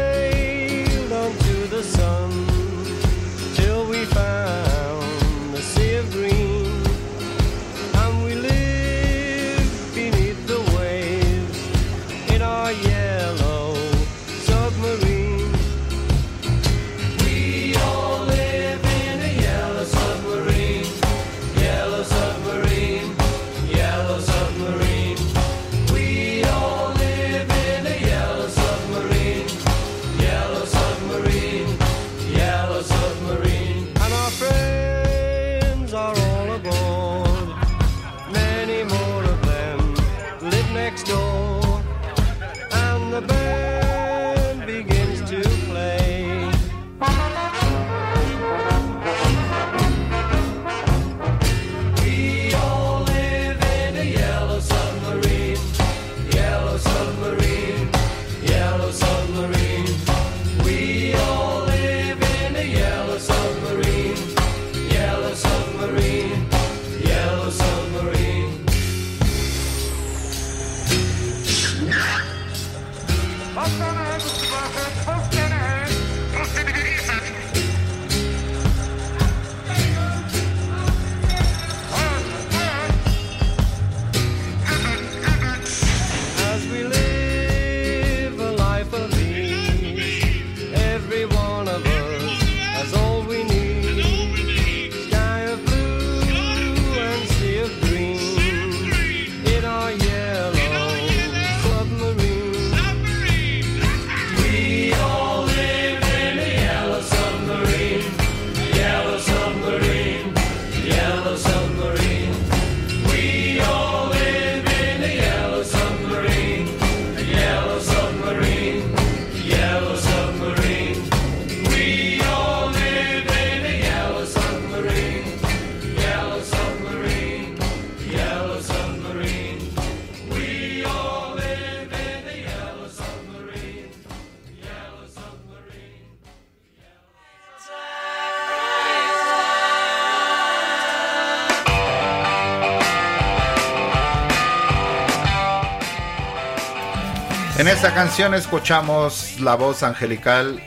Speaker 5: canción escuchamos la voz angelical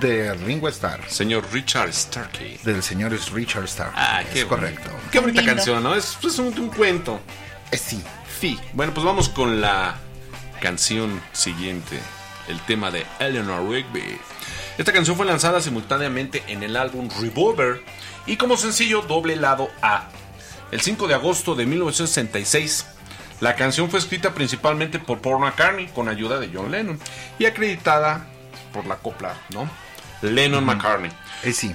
Speaker 5: de Ringo Starr.
Speaker 6: Señor Richard Starkey.
Speaker 5: Del señor Richard Starr.
Speaker 6: Ah,
Speaker 5: es
Speaker 6: qué
Speaker 5: correcto.
Speaker 6: Qué bonita
Speaker 5: Lindo.
Speaker 6: canción, ¿no? Es, es un, un cuento.
Speaker 5: sí.
Speaker 6: Sí. Bueno, pues vamos con la canción siguiente. El tema de Eleanor Rigby. Esta canción fue lanzada simultáneamente en el álbum Revolver y como sencillo doble lado A. El 5 de agosto de 1966. La canción fue escrita principalmente por Paul McCartney con ayuda de John Lennon y acreditada por la copla, ¿no? Lennon McCartney.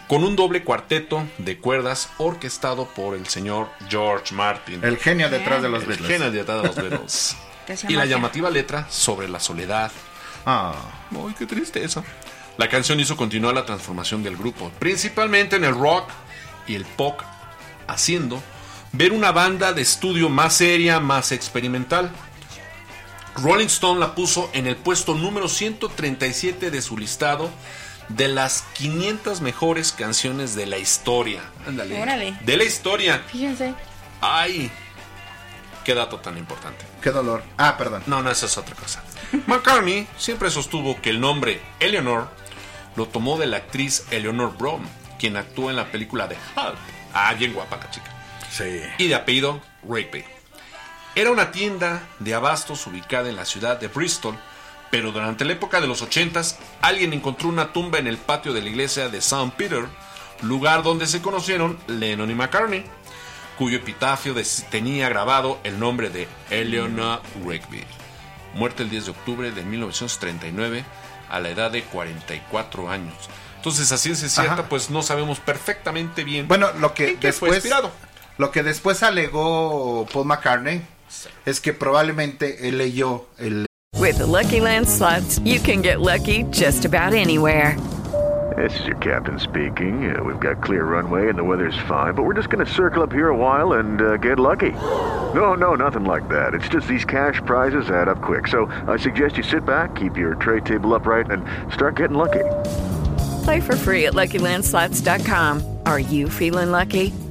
Speaker 6: Con un doble cuarteto de cuerdas orquestado por el señor George Martin.
Speaker 5: El genio detrás de los
Speaker 6: El
Speaker 5: Beatles.
Speaker 6: genio detrás de los Beatles. [laughs]
Speaker 7: Que se
Speaker 6: y la llamativa letra sobre la soledad.
Speaker 5: Ah.
Speaker 6: Ay, qué tristeza. La canción hizo continuar la transformación del grupo, principalmente en el rock y el pop, haciendo ver una banda de estudio más seria, más experimental. Rolling Stone la puso en el puesto número 137 de su listado de las 500 mejores canciones de la historia. Ándale.
Speaker 7: Órale.
Speaker 6: De la historia.
Speaker 7: Fíjense.
Speaker 6: Ay, qué dato tan importante.
Speaker 5: Qué dolor. Ah, perdón.
Speaker 6: No, no, esa es otra cosa. McCartney siempre sostuvo que el nombre Eleanor lo tomó de la actriz Eleanor Brom, quien actuó en la película de Hulk. Ah, bien guapa la chica.
Speaker 5: Sí.
Speaker 6: Y de apellido Rigby. Era una tienda de abastos ubicada en la ciudad de Bristol, pero durante la época de los 80s alguien encontró una tumba en el patio de la iglesia de St. Peter, lugar donde se conocieron Lennon y McCartney, cuyo epitafio tenía grabado el nombre de Eleanor Rigby, muerta el 10 de octubre de 1939 a la edad de 44 años. Entonces, así es cierta,
Speaker 5: Ajá.
Speaker 6: pues no sabemos perfectamente bien.
Speaker 5: Bueno, lo que
Speaker 6: qué fue
Speaker 5: después
Speaker 6: inspirado.
Speaker 5: Lo que después alegó Paul McCartney es que probablemente él leyó el
Speaker 8: With the Lucky Land slots, you can get lucky just about anywhere.
Speaker 11: This is your captain speaking. Uh, we've got clear runway and the weather's fine, but we're just going to circle up here a while and uh, get lucky. No, no, nothing like that. It's just these cash prizes add up quick. So I suggest you sit back, keep your tray table upright, and start getting lucky.
Speaker 8: Play for free at LuckyLandSlots.com. Are you feeling lucky?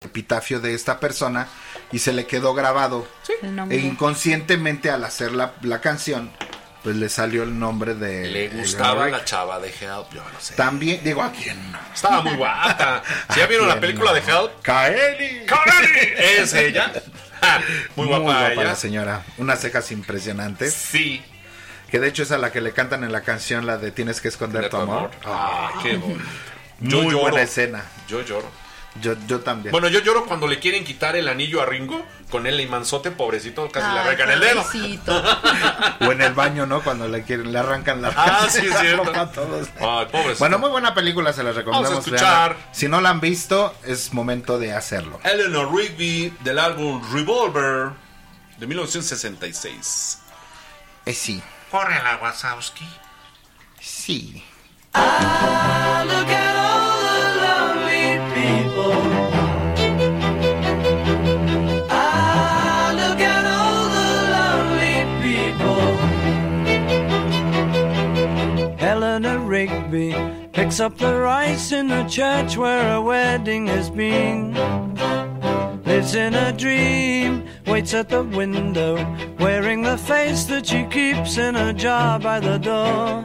Speaker 5: Epitafio de esta persona y se le quedó grabado.
Speaker 7: El
Speaker 5: E inconscientemente al hacer la, la canción, pues le salió el nombre de...
Speaker 6: Le gustaba
Speaker 5: Rick.
Speaker 6: la chava de Help, yo no sé.
Speaker 5: También, digo, ¿a quién?
Speaker 6: Estaba muy guapa. ¿Sí ya vieron la película de Help?
Speaker 5: Kaeli.
Speaker 6: ¡Kaeli! ¿Es ella? [laughs] Ah, Muy guapa ella.
Speaker 5: la señora. Unas cejas impresionantes.
Speaker 6: Sí.
Speaker 5: Que de hecho es a la que le cantan en la canción la de Tienes que esconder
Speaker 6: De
Speaker 5: tu amor.
Speaker 6: amor. Ah, qué. Yo
Speaker 5: Muy
Speaker 6: lloro.
Speaker 5: buena escena.
Speaker 6: Yo lloro.
Speaker 5: Yo, yo también.
Speaker 6: Bueno, yo lloro cuando le quieren quitar el anillo a Ringo con el imanzote, pobrecito, casi le arrancan el dedo.
Speaker 7: pobrecito. [laughs]
Speaker 5: o en el baño, ¿no? Cuando le quieren, le arrancan la
Speaker 6: Ah, sí, es [laughs]
Speaker 5: la
Speaker 6: cierto.
Speaker 5: ropa a todos.
Speaker 6: Ay, pobrecito.
Speaker 5: Bueno, muy buena película, se las recomendamos.
Speaker 6: Vamos a escuchar.
Speaker 5: Si no la han visto, es momento de hacerlo.
Speaker 6: Eleanor Rigby del álbum Revolver de 1966.
Speaker 5: Eh, sí.
Speaker 6: Corre la Wazowski.
Speaker 5: Sí.
Speaker 9: Look at picks up the rice in the church where a wedding has been. Lives in a dream, waits at the window, wearing the face that she keeps in a jar by the door.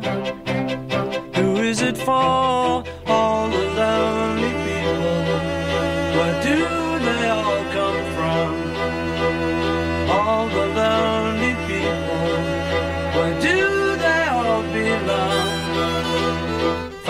Speaker 9: Who is it for? All the lonely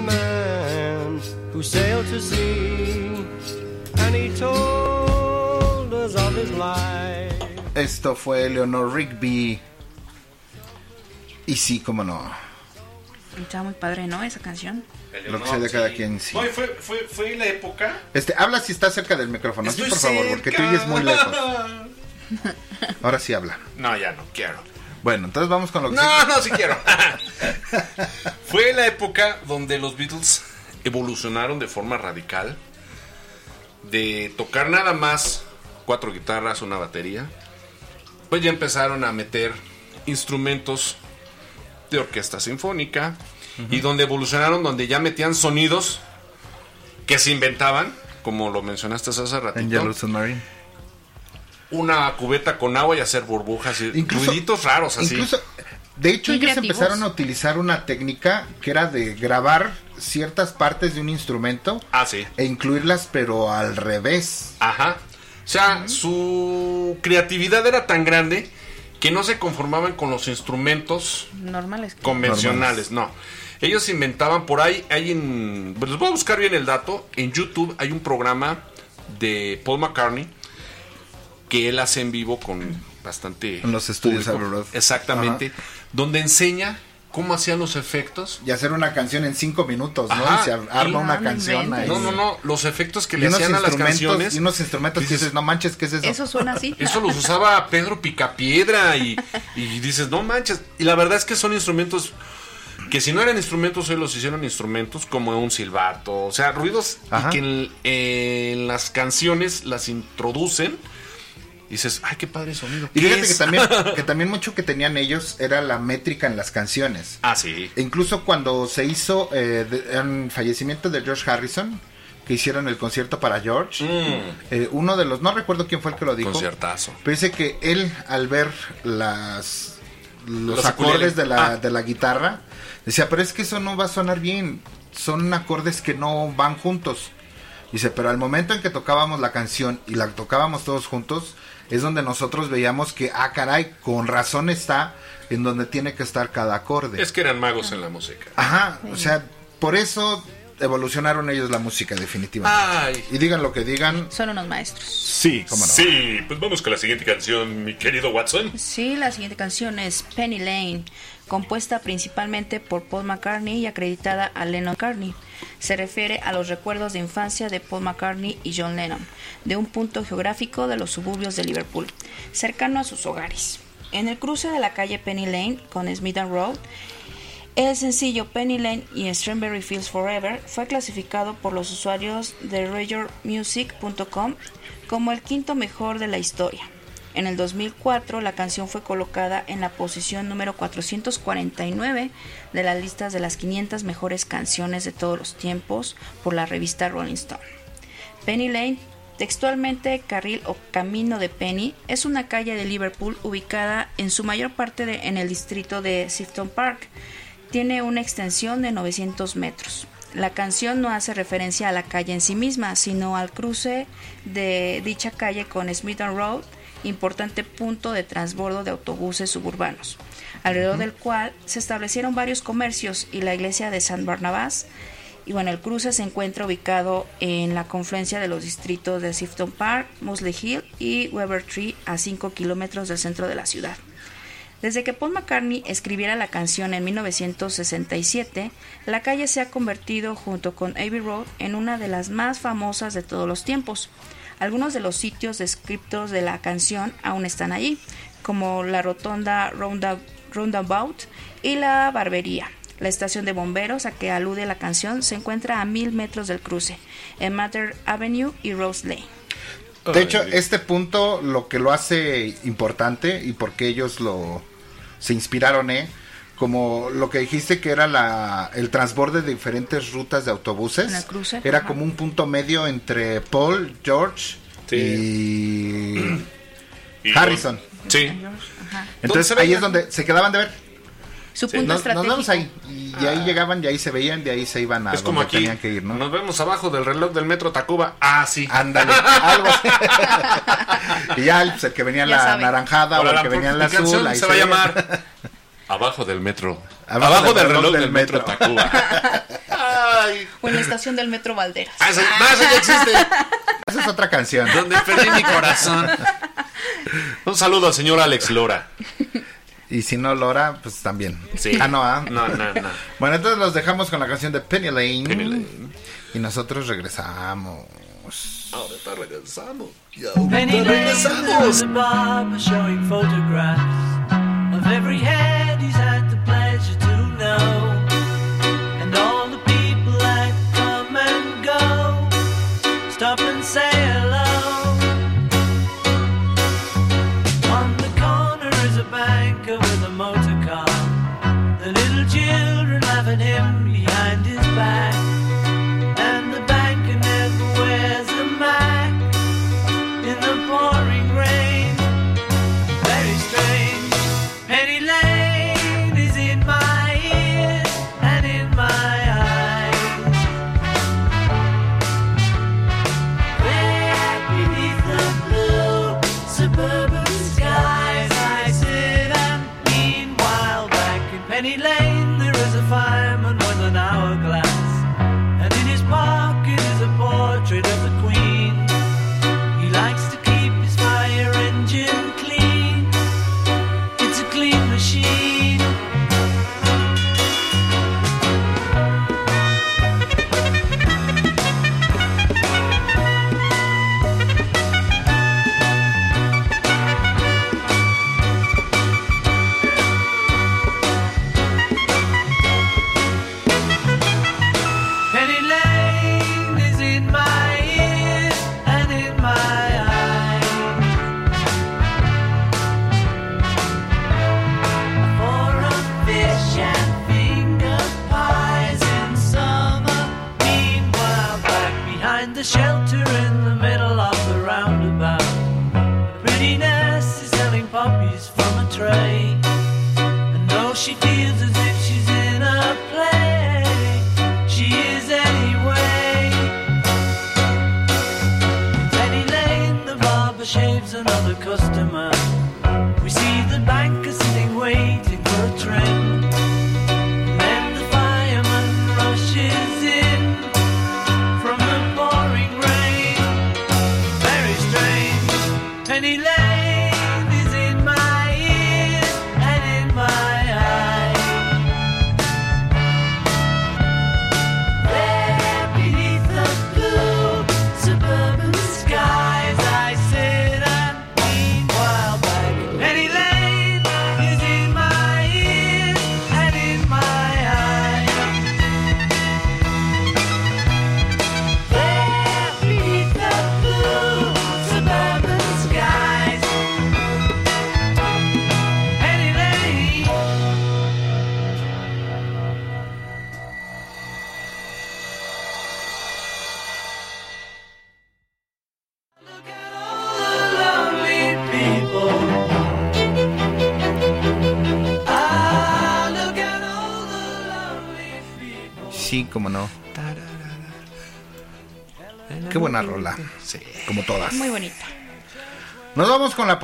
Speaker 9: man who sailed to sea, and he told us of his life.
Speaker 5: Esto fue Leonor Rigby. Y sí, cómo no.
Speaker 7: Está muy padre, ¿no? Esa canción.
Speaker 5: Lo que sea de cada quien, sí.
Speaker 6: No, fue, fue, fue la época.
Speaker 5: Este, habla si está cerca del micrófono, sí,
Speaker 6: Estoy
Speaker 5: por favor, porque tú
Speaker 6: cerca.
Speaker 5: oyes muy lejos. Ahora sí habla.
Speaker 6: No, ya no quiero.
Speaker 5: Bueno, entonces vamos con lo que
Speaker 6: No, no, sí quiero. [laughs] Fue la época donde los Beatles evolucionaron de forma radical. De tocar nada más cuatro guitarras, una batería. Pues ya empezaron a meter instrumentos de orquesta sinfónica. Y donde evolucionaron, donde ya metían sonidos que se inventaban, como lo mencionaste hace
Speaker 5: En
Speaker 6: ratito.
Speaker 5: Yellow Submarine.
Speaker 6: Una cubeta con agua y hacer burbujas y
Speaker 5: Incluso-
Speaker 6: ruiditos raros así.
Speaker 5: Incluso, de hecho, ellos
Speaker 7: creativos.
Speaker 5: empezaron a utilizar una técnica que era de grabar ciertas partes de un instrumento
Speaker 6: Ah, sí.
Speaker 5: e incluirlas, pero al revés.
Speaker 6: Ajá. O sea, su creatividad era tan grande que no se conformaban con los instrumentos
Speaker 7: Normales.
Speaker 6: convencionales, no. Ellos inventaban por ahí, hay en, pues les voy a buscar bien el dato, en YouTube hay un programa de Paul McCartney que él hace en vivo con bastante
Speaker 5: En los estudios.
Speaker 6: Exactamente, donde enseña cómo hacían los efectos.
Speaker 5: Y hacer una canción en cinco minutos, ¿no?
Speaker 6: Ajá.
Speaker 5: Y se arma
Speaker 6: Y-
Speaker 5: una canción ahí.
Speaker 6: No, no, no, los efectos que
Speaker 5: Y
Speaker 6: le hacían a las canciones.
Speaker 5: Y unos instrumentos que dices, no manches, ¿qué es eso?
Speaker 7: Eso suena así. [laughs]
Speaker 6: Eso los usaba Pedro Picapiedra y, y dices, no manches. Y la verdad es que son instrumentos que si no eran instrumentos, hoy los hicieron instrumentos como un silbato. O sea, ruidos y que en, en las canciones las introducen. Y dices, ay, qué padre sonido.
Speaker 5: Y
Speaker 6: ¿Qué
Speaker 5: fíjate
Speaker 6: es?
Speaker 5: que también, [laughs] que también mucho que tenían ellos era la métrica en las canciones.
Speaker 6: ah, sí.
Speaker 5: E incluso cuando se hizo eh, de- en fallecimiento de George Harrison, que hicieron el concierto para George, eh, uno de los, no recuerdo quién fue el que lo dijo,
Speaker 6: Mm. Conciertazo.
Speaker 5: pero dice que él al ver las los,
Speaker 6: Los
Speaker 5: acordes de la,
Speaker 6: Ah.
Speaker 5: de la guitarra, decía, pero es que eso no va a sonar bien, son acordes que no van juntos. Dice, pero al momento en que tocábamos la canción y la tocábamos todos juntos, es donde nosotros veíamos que, ah, caray, con razón está en donde tiene que estar cada acorde.
Speaker 6: Es que eran magos en la música.
Speaker 5: Ajá, o sea, por eso evolucionaron ellos la música definitivamente.
Speaker 6: Ay.
Speaker 5: Y digan lo que digan,
Speaker 7: Son unos maestros.
Speaker 5: sí, cómo no.
Speaker 6: Sí, pues vamos con la siguiente canción, mi querido Watson.
Speaker 7: Sí, la siguiente canción es Penny Lane, compuesta principalmente por Paul McCartney y acreditada a Lennon McCartney. Se refiere a los recuerdos de infancia de Paul McCartney y John Lennon, de un punto geográfico de los suburbios de Liverpool, cercano a sus hogares. En el cruce de la calle Penny Lane con Smith Road, el sencillo Penny Lane y Strawberry Fields Forever fue clasificado por los usuarios de RadioMusic.com como el quinto mejor de la historia. En el 2004 la canción fue colocada en la posición número 449 de las listas de las 500 mejores canciones de todos los tiempos por la revista Rolling Stone. Penny Lane, textualmente carril o camino de Penny, es una calle de Liverpool ubicada en su mayor parte en el distrito de Sifton Park. Tiene una extensión de 900 metros. La canción no hace referencia a la calle en sí misma, sino al cruce de dicha calle con Smith Road, importante punto de transbordo de autobuses suburbanos, alrededor del cual se establecieron varios comercios y la iglesia de San Barnabás. Y bueno, el cruce se encuentra ubicado en la confluencia de los distritos de Sifton Park, Mosley Hill y Weber Tree, a 5 kilómetros del centro de la ciudad. Desde que Paul McCartney escribiera la canción en 1967, la calle se ha convertido junto con Abbey Road en una de las más famosas de todos los tiempos. Algunos de los sitios descriptos de la canción aún están allí, como la rotonda Rounda- Roundabout y la barbería. La estación de bomberos a que alude la canción se encuentra a mil metros del cruce, en Matter Avenue y Rose Lane.
Speaker 5: De hecho, este punto lo que lo hace importante y porque ellos lo se inspiraron, ¿eh? Como lo que dijiste que era la, el transborde de diferentes rutas de autobuses.
Speaker 7: Cruce,
Speaker 5: Era
Speaker 7: ajá.
Speaker 5: como un punto medio entre Paul, George y,
Speaker 6: Y
Speaker 5: Harrison.
Speaker 6: Sí.
Speaker 5: Entonces
Speaker 6: ¿Dónde se
Speaker 5: ahí es donde se quedaban de ver.
Speaker 7: Su
Speaker 5: Sí,
Speaker 7: punto
Speaker 5: nos, nos
Speaker 7: estratégico.
Speaker 5: vemos ahí. Y ahí llegaban, de ahí se veían, de ahí se iban a
Speaker 6: Es como
Speaker 5: donde
Speaker 6: aquí.
Speaker 5: tenían que ir, ¿no?
Speaker 6: Nos vemos abajo del reloj del metro Tacuba. Ah, sí.
Speaker 5: Ándale, algo así. [laughs] y ya pues, el que venía en
Speaker 7: Ya
Speaker 5: la
Speaker 7: sabe.
Speaker 5: naranjada
Speaker 6: Ahora
Speaker 5: o el
Speaker 6: la
Speaker 5: que venía en la azul. ahí
Speaker 6: se va a llamar [laughs] Abajo del metro.
Speaker 5: Abajo
Speaker 6: Abajo,
Speaker 5: del
Speaker 6: del reloj
Speaker 5: del
Speaker 6: del metro,
Speaker 5: metro.
Speaker 6: Tacuba. Ay.
Speaker 7: O en la estación del Metro Valderas.
Speaker 6: Ah, eso, no, eso ya existe. [laughs]
Speaker 5: Esa es otra canción.
Speaker 6: Donde perdí mi corazón. Un saludo al señor Alex Lora.
Speaker 5: Y si no Lora, pues también.
Speaker 6: Sí.
Speaker 5: Ah, no, ah.
Speaker 6: No, no, no. [laughs]
Speaker 5: Bueno, entonces los dejamos con la canción de Penny Lane.
Speaker 6: Penny Lane.
Speaker 5: Y nosotros regresamos.
Speaker 6: Ahorita regresamos.
Speaker 9: Penny Lane, a barber showing photographs of every head he's had the pleasure to know,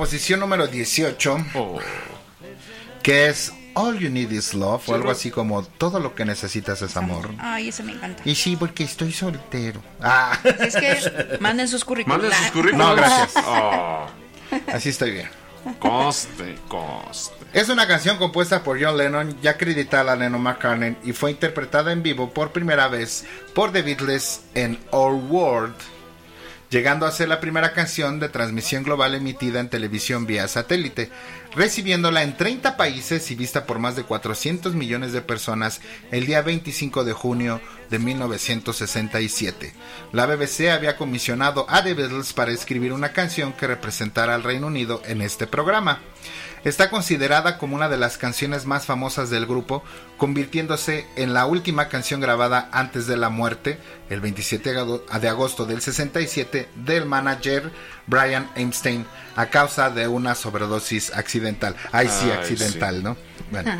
Speaker 5: posición número 18. Que es All You Need Is Love. O algo así como Todo lo que necesitas es amor.
Speaker 7: Ay, eso me encanta.
Speaker 5: Y sí, porque estoy soltero. Ah.
Speaker 7: Es que manden sus currículums.
Speaker 6: Manden sus currículums.
Speaker 5: No, gracias. [laughs]
Speaker 6: Oh,
Speaker 5: Así estoy bien.
Speaker 6: coste, coste.
Speaker 5: Es una canción compuesta por John Lennon, ya acreditada a Lennon McCartney y fue interpretada en vivo por primera vez por The Beatles en Our World, llegando a ser la primera canción de transmisión global emitida en televisión vía satélite, recibiéndola en 30 países y vista por más de 400 millones de personas el día 25 de junio de 1967. La BBC había comisionado a The Beatles para escribir una canción que representara al Reino Unido en este programa. Está considerada como una de las canciones más famosas del grupo, convirtiéndose en la última canción grabada antes de la muerte, el 27 de agosto del 67, del manager Brian Epstein a causa de una sobredosis accidental. Ay, sí,
Speaker 6: Ay,
Speaker 5: accidental,
Speaker 6: sí.
Speaker 5: ¿no? Bueno.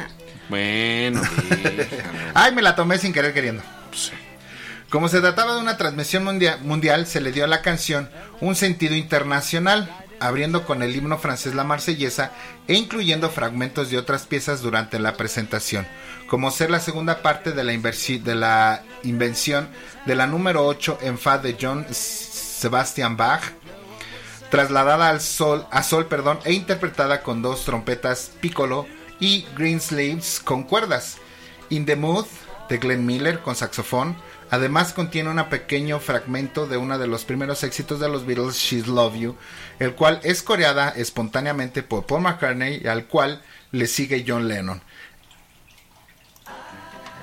Speaker 6: Bueno,
Speaker 5: Ay, me la tomé sin querer queriendo. Como se trataba de una transmisión mundia- mundial, se le dio a la canción un sentido internacional, abriendo con el himno francés La Marsellesa e incluyendo fragmentos de otras piezas durante la presentación, como ser la segunda parte de la, de la invención de la número 8 en Fa de John Sebastian Bach, trasladada al sol, a sol perdón, e interpretada con dos trompetas piccolo y greensleeves con cuerdas. In the Mood de Glenn Miller con saxofón. Además contiene un pequeño fragmento de uno de los primeros éxitos de los Beatles, She's Love You, el cual es coreada espontáneamente por Paul McCartney y al cual le sigue John Lennon.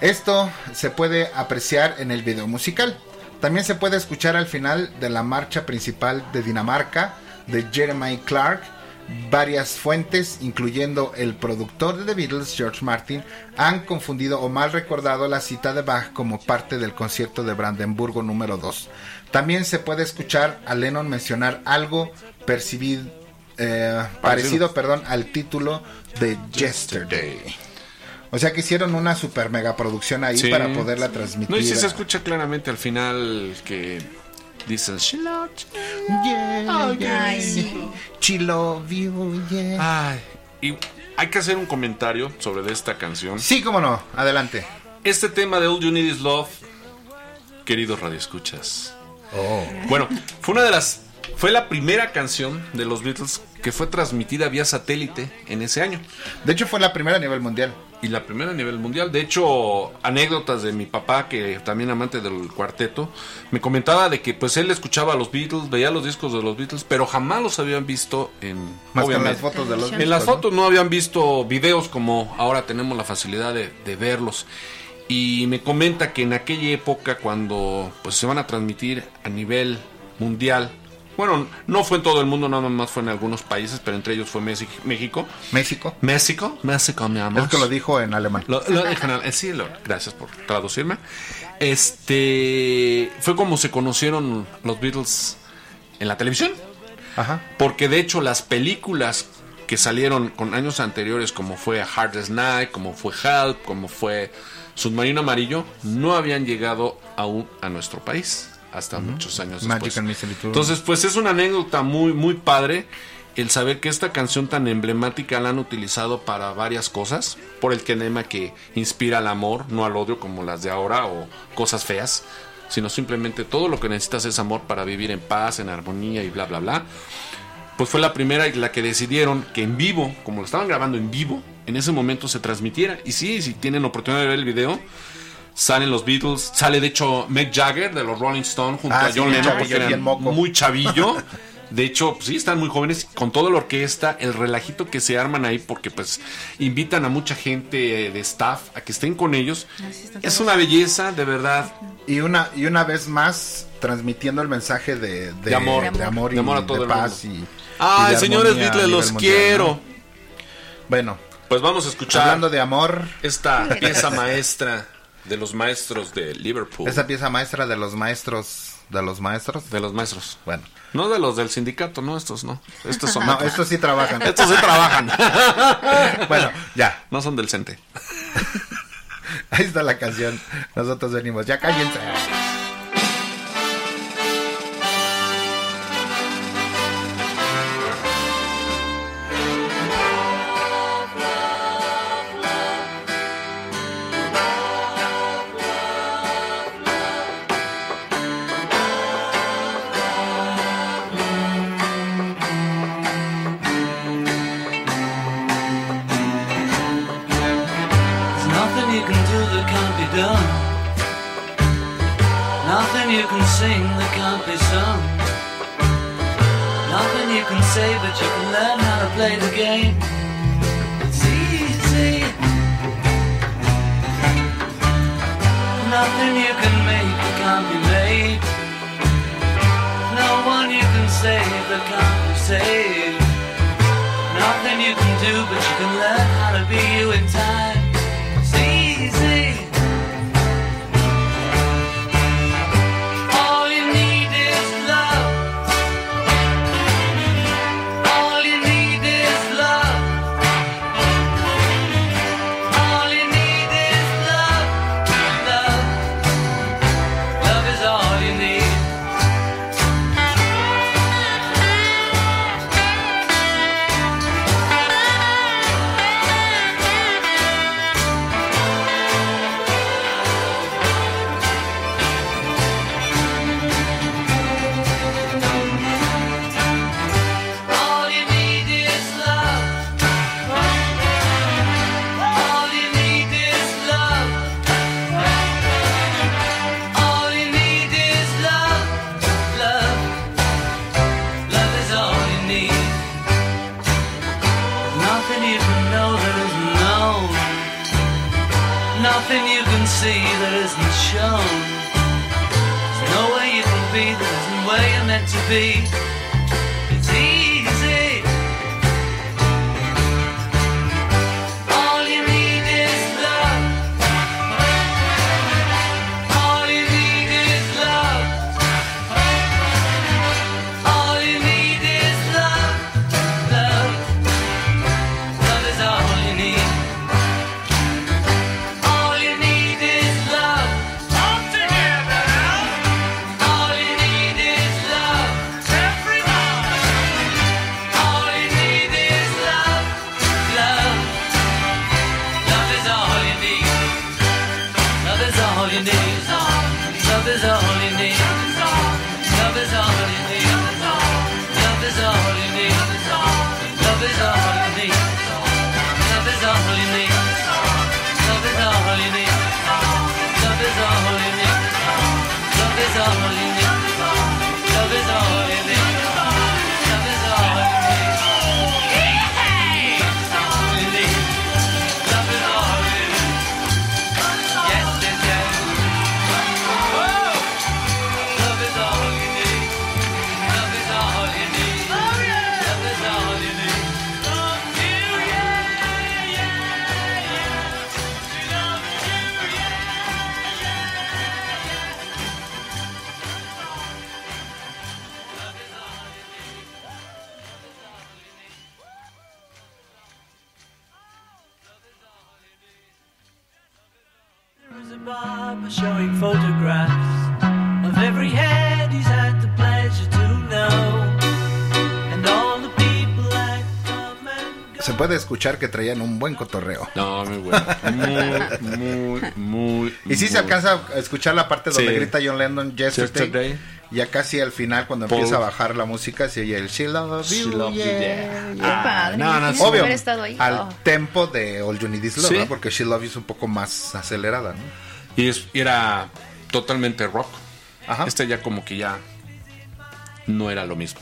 Speaker 5: Esto se puede apreciar en el video musical. También se puede escuchar al final de la marcha principal de Dinamarca de Jeremy Clark. Varias fuentes, incluyendo el productor de The Beatles, George Martin, han confundido o mal recordado la cita de Bach como parte del concierto de Brandenburgo número 2. También se puede escuchar a Lennon mencionar algo percibido, eh, parecido perdón, al título de Yesterday. O sea que hicieron una super mega producción ahí
Speaker 6: Sí.
Speaker 5: para poderla transmitir.
Speaker 6: No, y sí se escucha claramente al final que dicen "She loved you".
Speaker 5: Yeah, yeah,
Speaker 7: Ay, sí.
Speaker 5: She love you, yeah.
Speaker 6: Ay, y hay que hacer un comentario sobre esta canción.
Speaker 5: Sí, cómo no, adelante.
Speaker 6: Este tema de All You Need Is Love, queridos radioescuchas.
Speaker 5: Oh.
Speaker 6: Bueno, fue una de las. Fue la primera canción de los Beatles que fue transmitida vía satélite en ese año.
Speaker 5: De hecho, fue la primera a nivel mundial.
Speaker 6: Y la primera a nivel mundial. De hecho, anécdotas de mi papá, que también amante del cuarteto, me comentaba de que pues él escuchaba a los Beatles, veía los discos de los Beatles, pero jamás los habían visto en...
Speaker 5: Más en las fotos de los
Speaker 6: En las
Speaker 5: ¿no?
Speaker 6: fotos no habían visto videos como ahora tenemos la facilidad de, de verlos. Y me comenta que en aquella época cuando pues se van a transmitir a nivel mundial, bueno, no fue en todo el mundo, nada más fue en algunos países, pero entre ellos fue México. México.
Speaker 5: México.
Speaker 6: México, mi amor.
Speaker 5: Es que lo dijo en alemán.
Speaker 6: Lo, lo en al- eh, sí, lo- gracias por traducirme. Este fue como se conocieron los Beatles en la televisión.
Speaker 5: Ajá.
Speaker 6: Porque de hecho las películas que salieron con años anteriores, como fue Hardest Night, como fue Help, como fue Submarino Amarillo, no habían llegado aún a nuestro país hasta muchos años
Speaker 9: Magic
Speaker 6: después.
Speaker 9: and.
Speaker 6: Entonces, pues es una anécdota muy, muy padre el saber que esta canción tan emblemática la han utilizado para varias cosas, por el tema que inspira al amor, no al odio como las de ahora o cosas feas, sino simplemente todo lo que necesitas es amor para vivir en paz, en armonía y bla, bla, bla. Pues fue la primera y la que decidieron que en vivo, como lo estaban grabando en vivo, en ese momento se transmitiera. Y sí, si tienen oportunidad de ver el video, salen los Beatles, sale de hecho Mick Jagger de los Rolling Stones junto
Speaker 9: Ah,
Speaker 6: a
Speaker 9: sí,
Speaker 6: John
Speaker 9: bien
Speaker 6: Lennon porque eran muy chavillo. [laughs] De hecho, pues, sí, están muy jóvenes, con toda la orquesta, el relajito que se arman ahí, porque pues invitan a mucha gente de staff a que estén con ellos. Es una belleza, de verdad.
Speaker 9: Y una, y una vez más, transmitiendo el mensaje de,
Speaker 6: De amor.
Speaker 9: de amor y
Speaker 6: De amor a todo
Speaker 9: de
Speaker 6: el
Speaker 9: paz.
Speaker 6: mundo.
Speaker 9: Y,
Speaker 6: Ay,
Speaker 9: y de
Speaker 6: señores Beatles, los
Speaker 9: mundial,
Speaker 6: quiero.
Speaker 9: ¿no? Bueno,
Speaker 6: Pues vamos a escuchar
Speaker 9: hablando de amor,
Speaker 6: esta pieza maestra de los maestros de Liverpool.
Speaker 9: esa pieza maestra de los maestros, de los maestros.
Speaker 6: De los maestros.
Speaker 9: Bueno,
Speaker 6: No de los del sindicato, no, estos no. Estos son [laughs]
Speaker 9: no,
Speaker 6: otros.
Speaker 9: estos sí trabajan. [laughs]
Speaker 6: Estos sí trabajan. [laughs]
Speaker 9: bueno, ya,
Speaker 6: No son del CENTE.
Speaker 9: ahí está la canción. Nosotros venimos, ya cállense. Showing photographs of every head he's had the pleasure to know. And all the people that come and
Speaker 5: Se puede escuchar que traían un buen cotorreo.
Speaker 6: No, muy bueno. Muy, muy, muy.
Speaker 5: Y sí se alcanza a escuchar la parte donde
Speaker 6: Sí.
Speaker 5: grita John Lennon Yesterday.
Speaker 6: Yesterday.
Speaker 5: Ya casi al final, cuando
Speaker 6: Paul.
Speaker 5: empieza a bajar la música, se oye el She Loves
Speaker 6: She
Speaker 5: You.
Speaker 6: loves you,
Speaker 5: yeah,
Speaker 6: yeah.
Speaker 5: yeah.
Speaker 6: Ah,
Speaker 7: padre,
Speaker 6: no, no, sí.
Speaker 5: Obvio,
Speaker 7: ahí.
Speaker 5: al
Speaker 7: Oh.
Speaker 5: tempo de All You Need Is Love,
Speaker 6: Sí.
Speaker 5: ¿no? porque She Loves You es un poco más acelerada. ¿no?
Speaker 6: Y, es- y era totalmente rock.
Speaker 5: Ajá.
Speaker 6: Este ya como que ya no era lo mismo.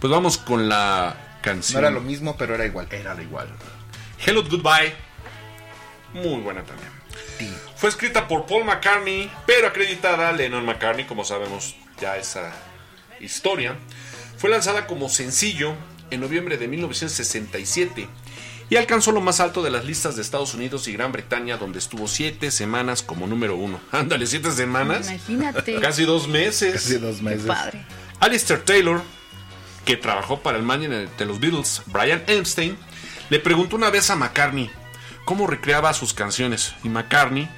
Speaker 6: Pues vamos con la
Speaker 5: No
Speaker 6: canción.
Speaker 5: era lo mismo, pero era igual.
Speaker 6: Era lo igual. Hello Goodbye. Muy buena también. Fue escrita por Paul McCartney, pero acreditada a Lennon McCartney, como sabemos ya esa historia. Fue lanzada como sencillo en noviembre de 1967 y alcanzó lo más alto de las listas de Estados Unidos y Gran Bretaña, donde estuvo siete semanas como número uno. [laughs] Ándale, siete semanas.
Speaker 7: Imagínate.
Speaker 6: Casi dos meses.
Speaker 5: Casi dos meses.
Speaker 7: Padre.
Speaker 6: Alistair Taylor, que trabajó para el manager de los Beatles, Brian Epstein, le preguntó una vez a McCartney cómo recreaba sus canciones y McCartney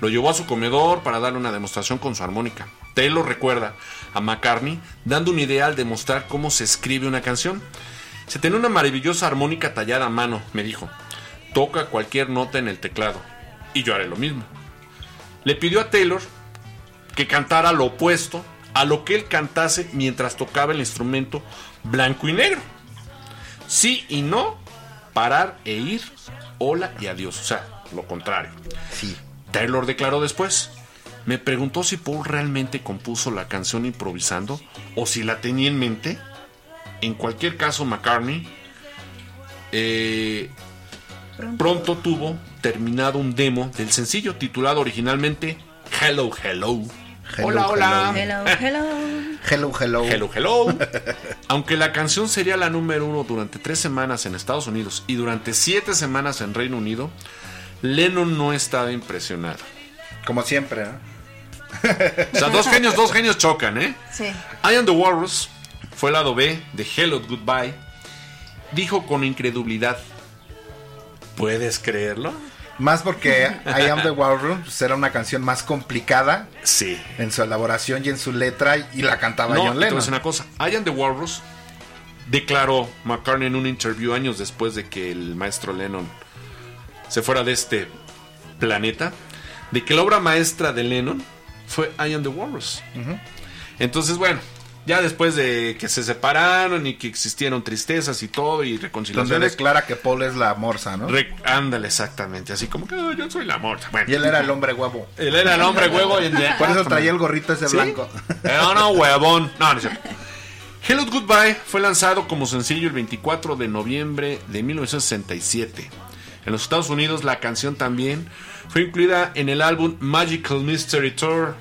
Speaker 6: lo llevó a su comedor para darle una demostración con su armónica. Taylor recuerda a McCartney dando una idea al demostrar cómo se escribe una canción. Se tenía una maravillosa armónica tallada a mano, me dijo. Toca cualquier nota en el teclado. Y yo haré lo mismo. Le pidió a Taylor que cantara lo opuesto a lo que él cantase mientras tocaba el instrumento blanco y negro. Sí y no, parar e ir, hola y adiós. O sea, lo contrario.
Speaker 5: Sí.
Speaker 6: Taylor declaró después. Me preguntó si Paul realmente compuso la canción improvisando o si la tenía en mente. En cualquier caso, McCartney eh, pronto tuvo terminado un demo del sencillo titulado originalmente Hello Hello.
Speaker 5: Hello,
Speaker 6: hola, hola.
Speaker 7: Hello, hello. [laughs]
Speaker 5: Hello, hello.
Speaker 6: Hello, hello. [laughs] Aunque la canción sería la número uno durante tres semanas en Estados Unidos y durante siete semanas en Reino Unido, Lennon no estaba impresionado.
Speaker 5: Como siempre, ¿no?
Speaker 6: O sea, dos genios, dos genios chocan, ¿eh?
Speaker 7: Sí.
Speaker 6: I Am the Walrus fue el lado B de Hello Goodbye. Dijo con incredulidad: ¿Puedes creerlo?
Speaker 5: Más porque [laughs] I Am the Walrus pues, era una canción más complicada
Speaker 6: Sí.
Speaker 5: en su elaboración y en su letra y la cantaba
Speaker 6: No,
Speaker 5: John Lennon.
Speaker 6: decir una cosa. I Am the Walrus declaró McCartney en un interview años después de que el maestro Lennon se fuera de este planeta, de que la obra maestra de Lennon fue I Am the Walrus. Entonces, bueno, ya después de que se separaron y que existieron tristezas y todo y
Speaker 5: Donde
Speaker 6: reconciliaciones.
Speaker 5: declara que Paul es la morsa, ¿no?
Speaker 6: Re- ándale, exactamente. Así como que "Oh, yo soy la morta. Bueno,
Speaker 5: Y él era el hombre huevo.
Speaker 6: él era el hombre huevo. Y el-
Speaker 5: Por eso traía el gorrito ese
Speaker 6: ¿Sí?
Speaker 5: blanco.
Speaker 6: No, no, huevón. No, no es cierto. Hello Goodbye fue lanzado como sencillo el 24 de noviembre de 1967. En los Estados Unidos la canción también fue incluida en el álbum Magical Mystery Tour,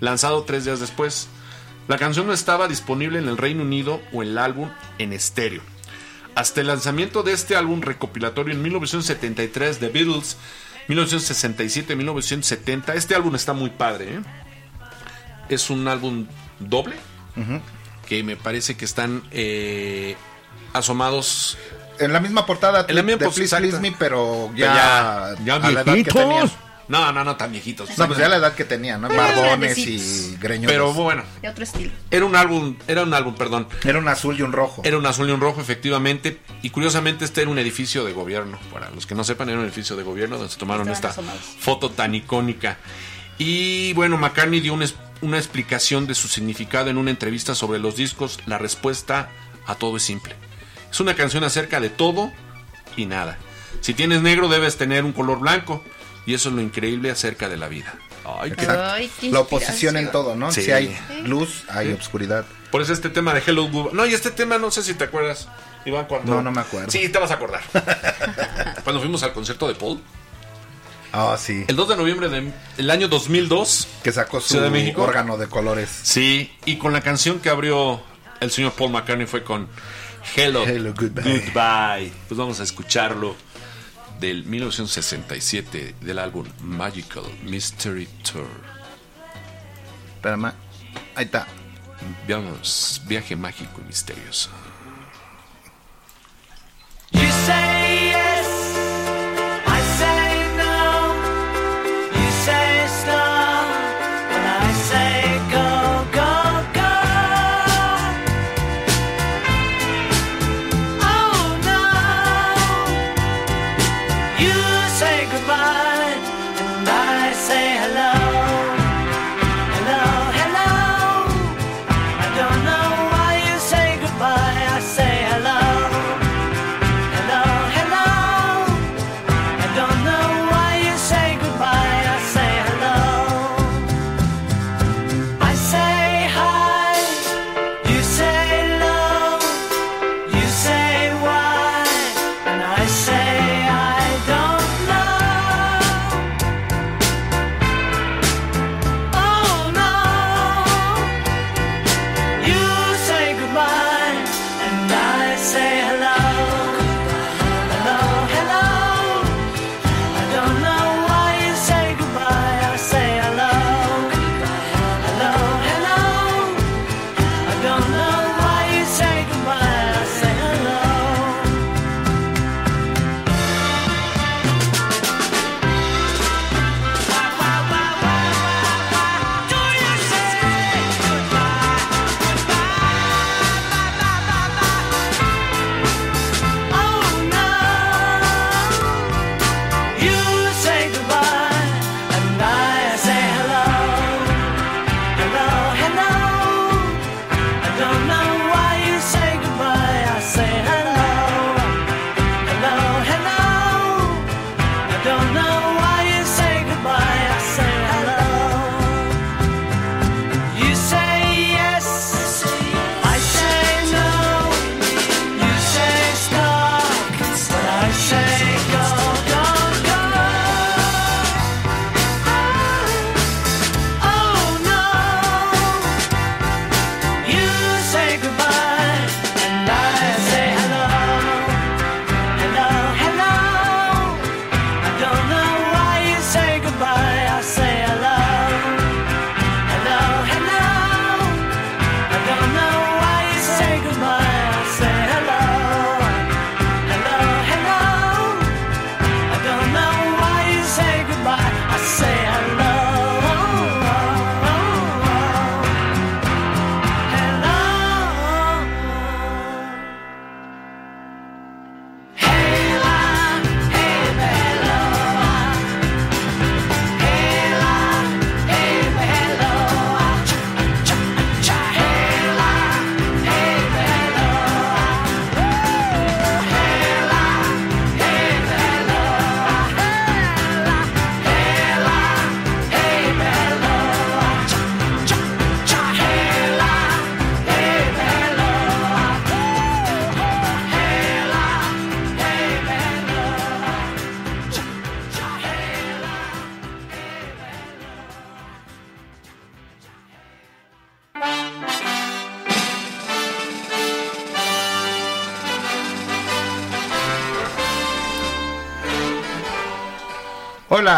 Speaker 6: lanzado tres días después. La canción no estaba disponible en el Reino Unido o el álbum en estéreo. Hasta el lanzamiento de este álbum recopilatorio en 1973 de Beatles, 1967-1970, este álbum está muy padre. ¿eh? Es un álbum doble que me parece que están eh, asomados
Speaker 5: En la misma portada
Speaker 6: En la misma
Speaker 5: de Please. Please Me, pero ya,
Speaker 6: ya,
Speaker 5: a la edad que tenían.
Speaker 6: No, no, no, tan viejitos.
Speaker 5: No, pues ya la edad que tenían, ¿no? Barbones y greñudos.
Speaker 6: Pero bueno,
Speaker 7: De otro estilo.
Speaker 6: era un álbum, era un álbum, perdón.
Speaker 5: Era un azul y un rojo.
Speaker 6: Era un azul y un rojo, efectivamente. Y curiosamente, este era un edificio de gobierno. Para los que no sepan, era un edificio de gobierno donde se tomaron
Speaker 7: Estaban
Speaker 6: esta
Speaker 7: asomados.
Speaker 6: foto tan icónica. Y bueno, McCartney dio una, es- una explicación de su significado en una entrevista sobre los discos. La respuesta a todo es simple. Es una canción acerca de todo y nada. Si tienes negro, debes tener un color blanco. Y eso es lo increíble acerca de la vida. Ay.
Speaker 7: Ay, qué
Speaker 5: la oposición en todo, ¿no?
Speaker 6: Sí.
Speaker 5: Si hay luz, hay obscuridad.
Speaker 6: Por eso este tema de Hello Goodbye. No, y este tema no sé si te acuerdas, Iván, cuando...
Speaker 5: No, no me acuerdo.
Speaker 6: Sí, te vas a acordar. [laughs] cuando fuimos al concierto de Paul.
Speaker 5: Ah, sí.
Speaker 6: El 2 de noviembre del año 2002.
Speaker 5: Que sacó su
Speaker 6: de México.
Speaker 5: órgano de colores.
Speaker 6: Sí, y con la canción que abrió el señor Paul McCartney fue con Hello,
Speaker 5: Hello, goodbye.
Speaker 6: Goodbye. Pues vamos a escucharlo del 1967 del álbum Magical Mystery Tour.
Speaker 5: Espérame. Ahí está.
Speaker 6: Veamos, viaje mágico y misterioso.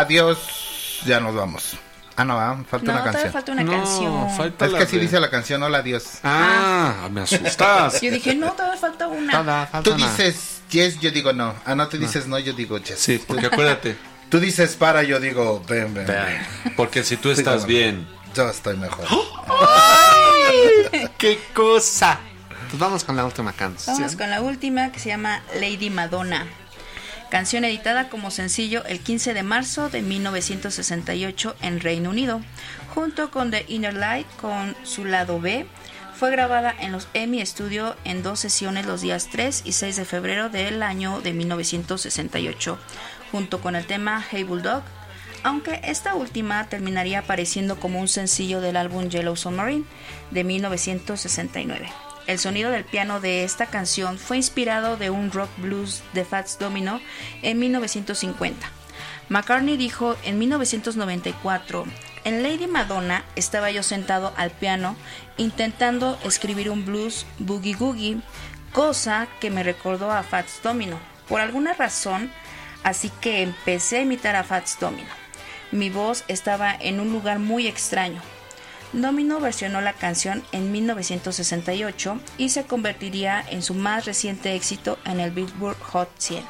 Speaker 5: Adiós. Ya nos vamos. Ah, no, ah, falta
Speaker 7: No,
Speaker 5: una canción.
Speaker 7: falta una No, canción. falta
Speaker 5: es que así
Speaker 6: de-
Speaker 5: dice la canción, hola, adiós.
Speaker 6: Ah, me asustas. [laughs]
Speaker 7: Yo dije, no, todavía falta una.
Speaker 5: Tú dices yes, yo digo no. Ah, no, tú dices no, yo digo yes.
Speaker 6: Sí, porque acuérdate. [laughs]
Speaker 5: Tú dices para, yo digo ven, ven, ven.
Speaker 6: Porque si tú estás bien.
Speaker 5: Yo estoy mejor. [laughs]
Speaker 6: ¡Qué cosa! Pues vamos con la última canción.
Speaker 7: Vamos con la última que se llama Lady Madonna. Canción editada como sencillo el 15 de marzo de 1968 en Reino Unido, junto con The Inner Light con su lado B. Fue grabada en los Emmy Studio en dos sesiones los días 3 y 6 de febrero del año de 1968, junto con el tema Hey Bulldog, aunque esta última terminaría apareciendo como un sencillo del álbum Yellow Submarine de 1969. El sonido del piano de esta canción fue inspirado de un rock blues de Fats Domino en 1950. McCartney dijo en 1994, en Lady Madonna estaba yo sentado al piano intentando escribir un blues boogie googie, cosa que me recordó a Fats Domino. Por alguna razón, así que empecé a imitar a Fats Domino. Mi voz estaba en un lugar muy extraño. Domino versionó la canción en 1968 y se convertiría en su más reciente éxito en el Billboard Hot 100.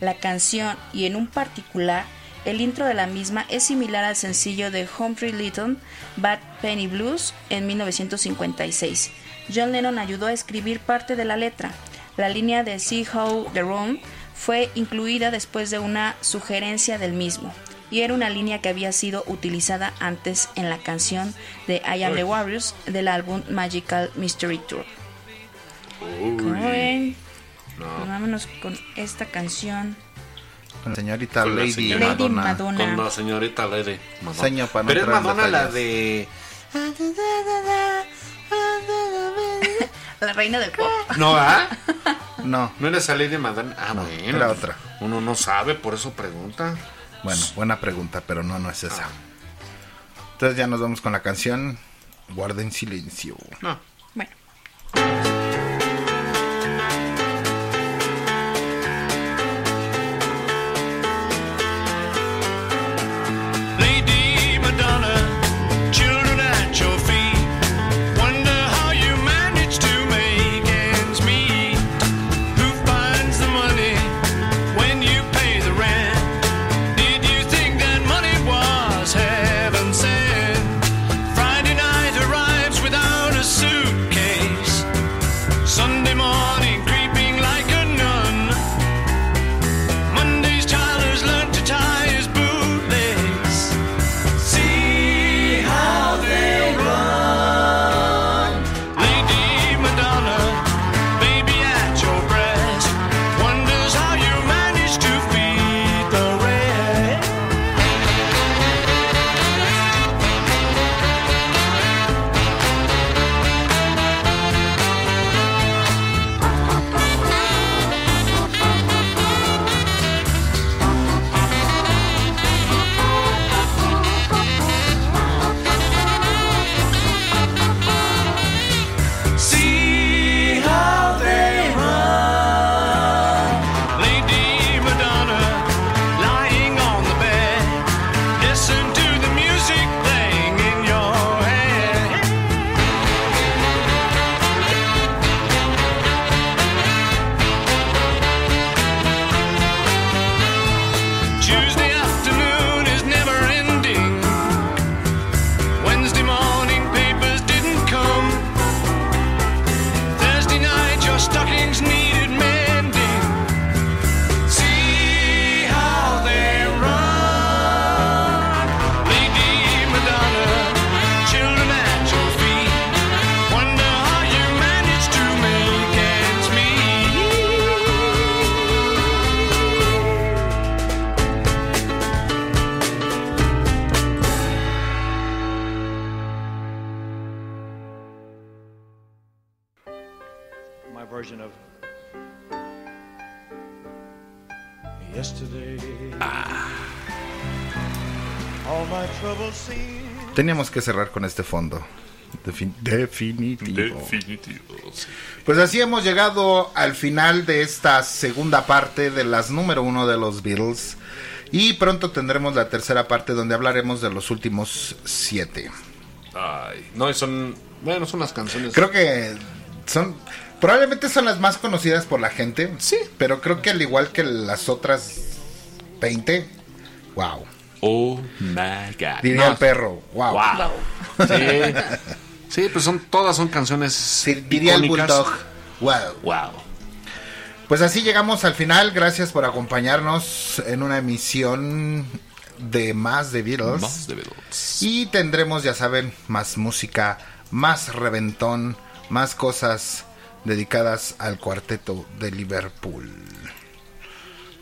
Speaker 7: La canción y en un particular el intro de la misma es similar al sencillo de Humphrey Lytton Bad Penny Blues en 1956. John Lennon ayudó a escribir parte de la letra. La línea de See How the Room fue incluida después de una sugerencia del mismo y era una línea que había sido utilizada antes en la canción de I Am the Warriors del álbum Magical Mystery Tour. ¿Cómo ven? Pues vámonos con esta canción.
Speaker 5: Con la señorita
Speaker 6: Con la
Speaker 5: Lady,
Speaker 6: señora-
Speaker 7: Lady
Speaker 5: Madonna.
Speaker 7: Madonna.
Speaker 6: Con la señorita Lady Madonna.
Speaker 5: Para no
Speaker 6: Pero es Madonna la de. [laughs]
Speaker 7: La reina del pop.
Speaker 6: No, ¿ah?
Speaker 5: No.
Speaker 6: ¿No era esa Lady Madonna? Ah, bueno.
Speaker 5: era otra.
Speaker 6: Uno no sabe, por eso pregunta.
Speaker 5: Bueno, buena pregunta, pero no, no es esa. Entonces ya nos vamos con la canción. Guarden silencio.
Speaker 6: No.
Speaker 7: Bueno.
Speaker 5: Teníamos que cerrar con este fondo. Defin- definitivo.
Speaker 6: Definitivo. sí.
Speaker 5: Pues así hemos llegado al final de esta segunda parte de las número uno de los Beatles. Y pronto tendremos la tercera parte donde hablaremos de los últimos siete.
Speaker 6: Ay, no, y son. Bueno, son las canciones.
Speaker 5: Creo que son. Probablemente son las más conocidas por la gente. Sí. Pero creo que al igual que las otras 20. Wow.
Speaker 6: Oh my god.
Speaker 5: Diría
Speaker 6: No,
Speaker 5: el perro. Wow.
Speaker 6: Wow. Sí. [laughs] Sí, pues son todas son canciones.
Speaker 5: Diría el bulldog. Wow.
Speaker 6: Wow.
Speaker 5: Pues así llegamos al final. Gracias por acompañarnos en una emisión de más de Beatles.
Speaker 6: Más de Beatles.
Speaker 5: Y tendremos, ya saben, más música, más reventón, más cosas dedicadas al cuarteto de Liverpool.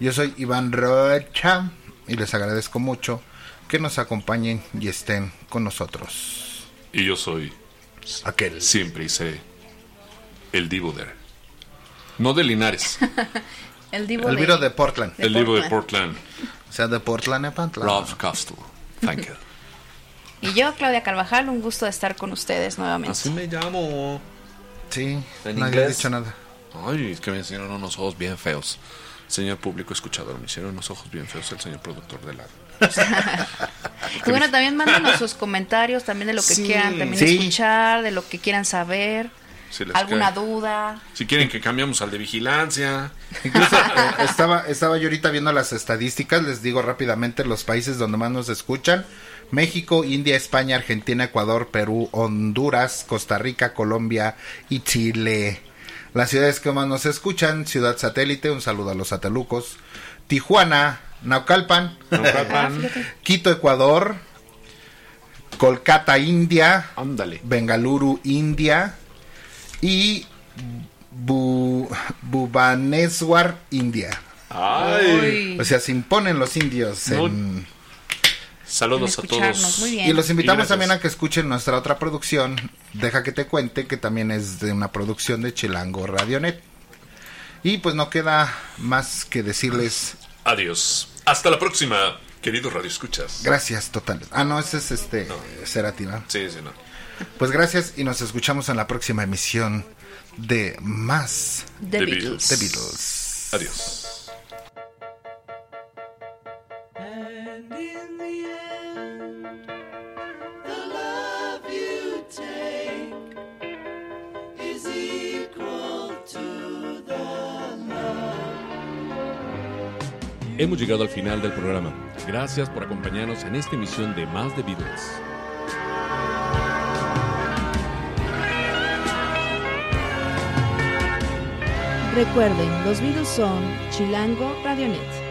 Speaker 5: Yo soy Iván Rocha y les agradezco mucho que nos acompañen y estén con nosotros.
Speaker 6: Y yo soy.
Speaker 5: Aquel.
Speaker 6: Siempre y seré. El Divo de. No de Linares. [laughs]
Speaker 7: El divo
Speaker 5: El
Speaker 7: de-
Speaker 5: Portland.
Speaker 6: el Divo de Portland.
Speaker 5: O sea, de Portland a Pantla.
Speaker 6: Rob Castle. Thank you.
Speaker 7: Y yo, Claudia Carvajal, un gusto de estar con ustedes nuevamente.
Speaker 6: Así me llamo.
Speaker 5: Sí,
Speaker 6: En
Speaker 5: nadie ha dicho nada.
Speaker 6: Ay, es que me hicieron unos ojos bien feos. Señor público escuchador, me hicieron unos ojos bien feos el señor productor de la. [laughs]
Speaker 7: Y bueno, también mándenos sus comentarios también de lo que
Speaker 6: Sí.
Speaker 7: quieran también
Speaker 6: Sí.
Speaker 7: escuchar, de lo que quieran saber,
Speaker 6: Si les
Speaker 7: alguna
Speaker 6: cae.
Speaker 7: duda.
Speaker 6: Si quieren que cambiamos al de vigilancia.
Speaker 5: Incluso eh, estaba, estaba yo ahorita viendo las estadísticas, les digo rápidamente los países donde más nos escuchan. México, India, España, Argentina, Ecuador, Perú, Honduras, Costa Rica, Colombia y Chile. Las ciudades que más nos escuchan, Ciudad Satélite, un saludo a los satelucos. Tijuana, Naucalpan,
Speaker 6: Naucalpan.
Speaker 5: Quito, Ecuador, Kolkata, India,
Speaker 6: Ándale.
Speaker 5: Bengaluru, India y Bu- Bhubaneswar, India.
Speaker 6: Ay.
Speaker 5: O sea, se imponen los indios
Speaker 6: No.
Speaker 5: en...
Speaker 6: Saludos a todos.
Speaker 5: Y los invitamos también a que escuchen nuestra otra producción, Deja que te cuente, que también es de una producción de Chilango Radionet. Y pues no queda más que decirles
Speaker 6: Adiós. Hasta la próxima, queridos radioescuchas.
Speaker 5: gracias totales. Ah, no, ese es este Cerati, ¿no?
Speaker 6: Sí, sí, no.
Speaker 5: Pues gracias y nos escuchamos en la próxima emisión de Más
Speaker 7: The
Speaker 6: The
Speaker 7: Beatles.
Speaker 5: The Beatles.
Speaker 6: Adiós.
Speaker 12: Hemos llegado al final del programa. Gracias por acompañarnos en esta emisión de Más de Beatles.
Speaker 13: Recuerden, los Beatles son Chilango Radionet.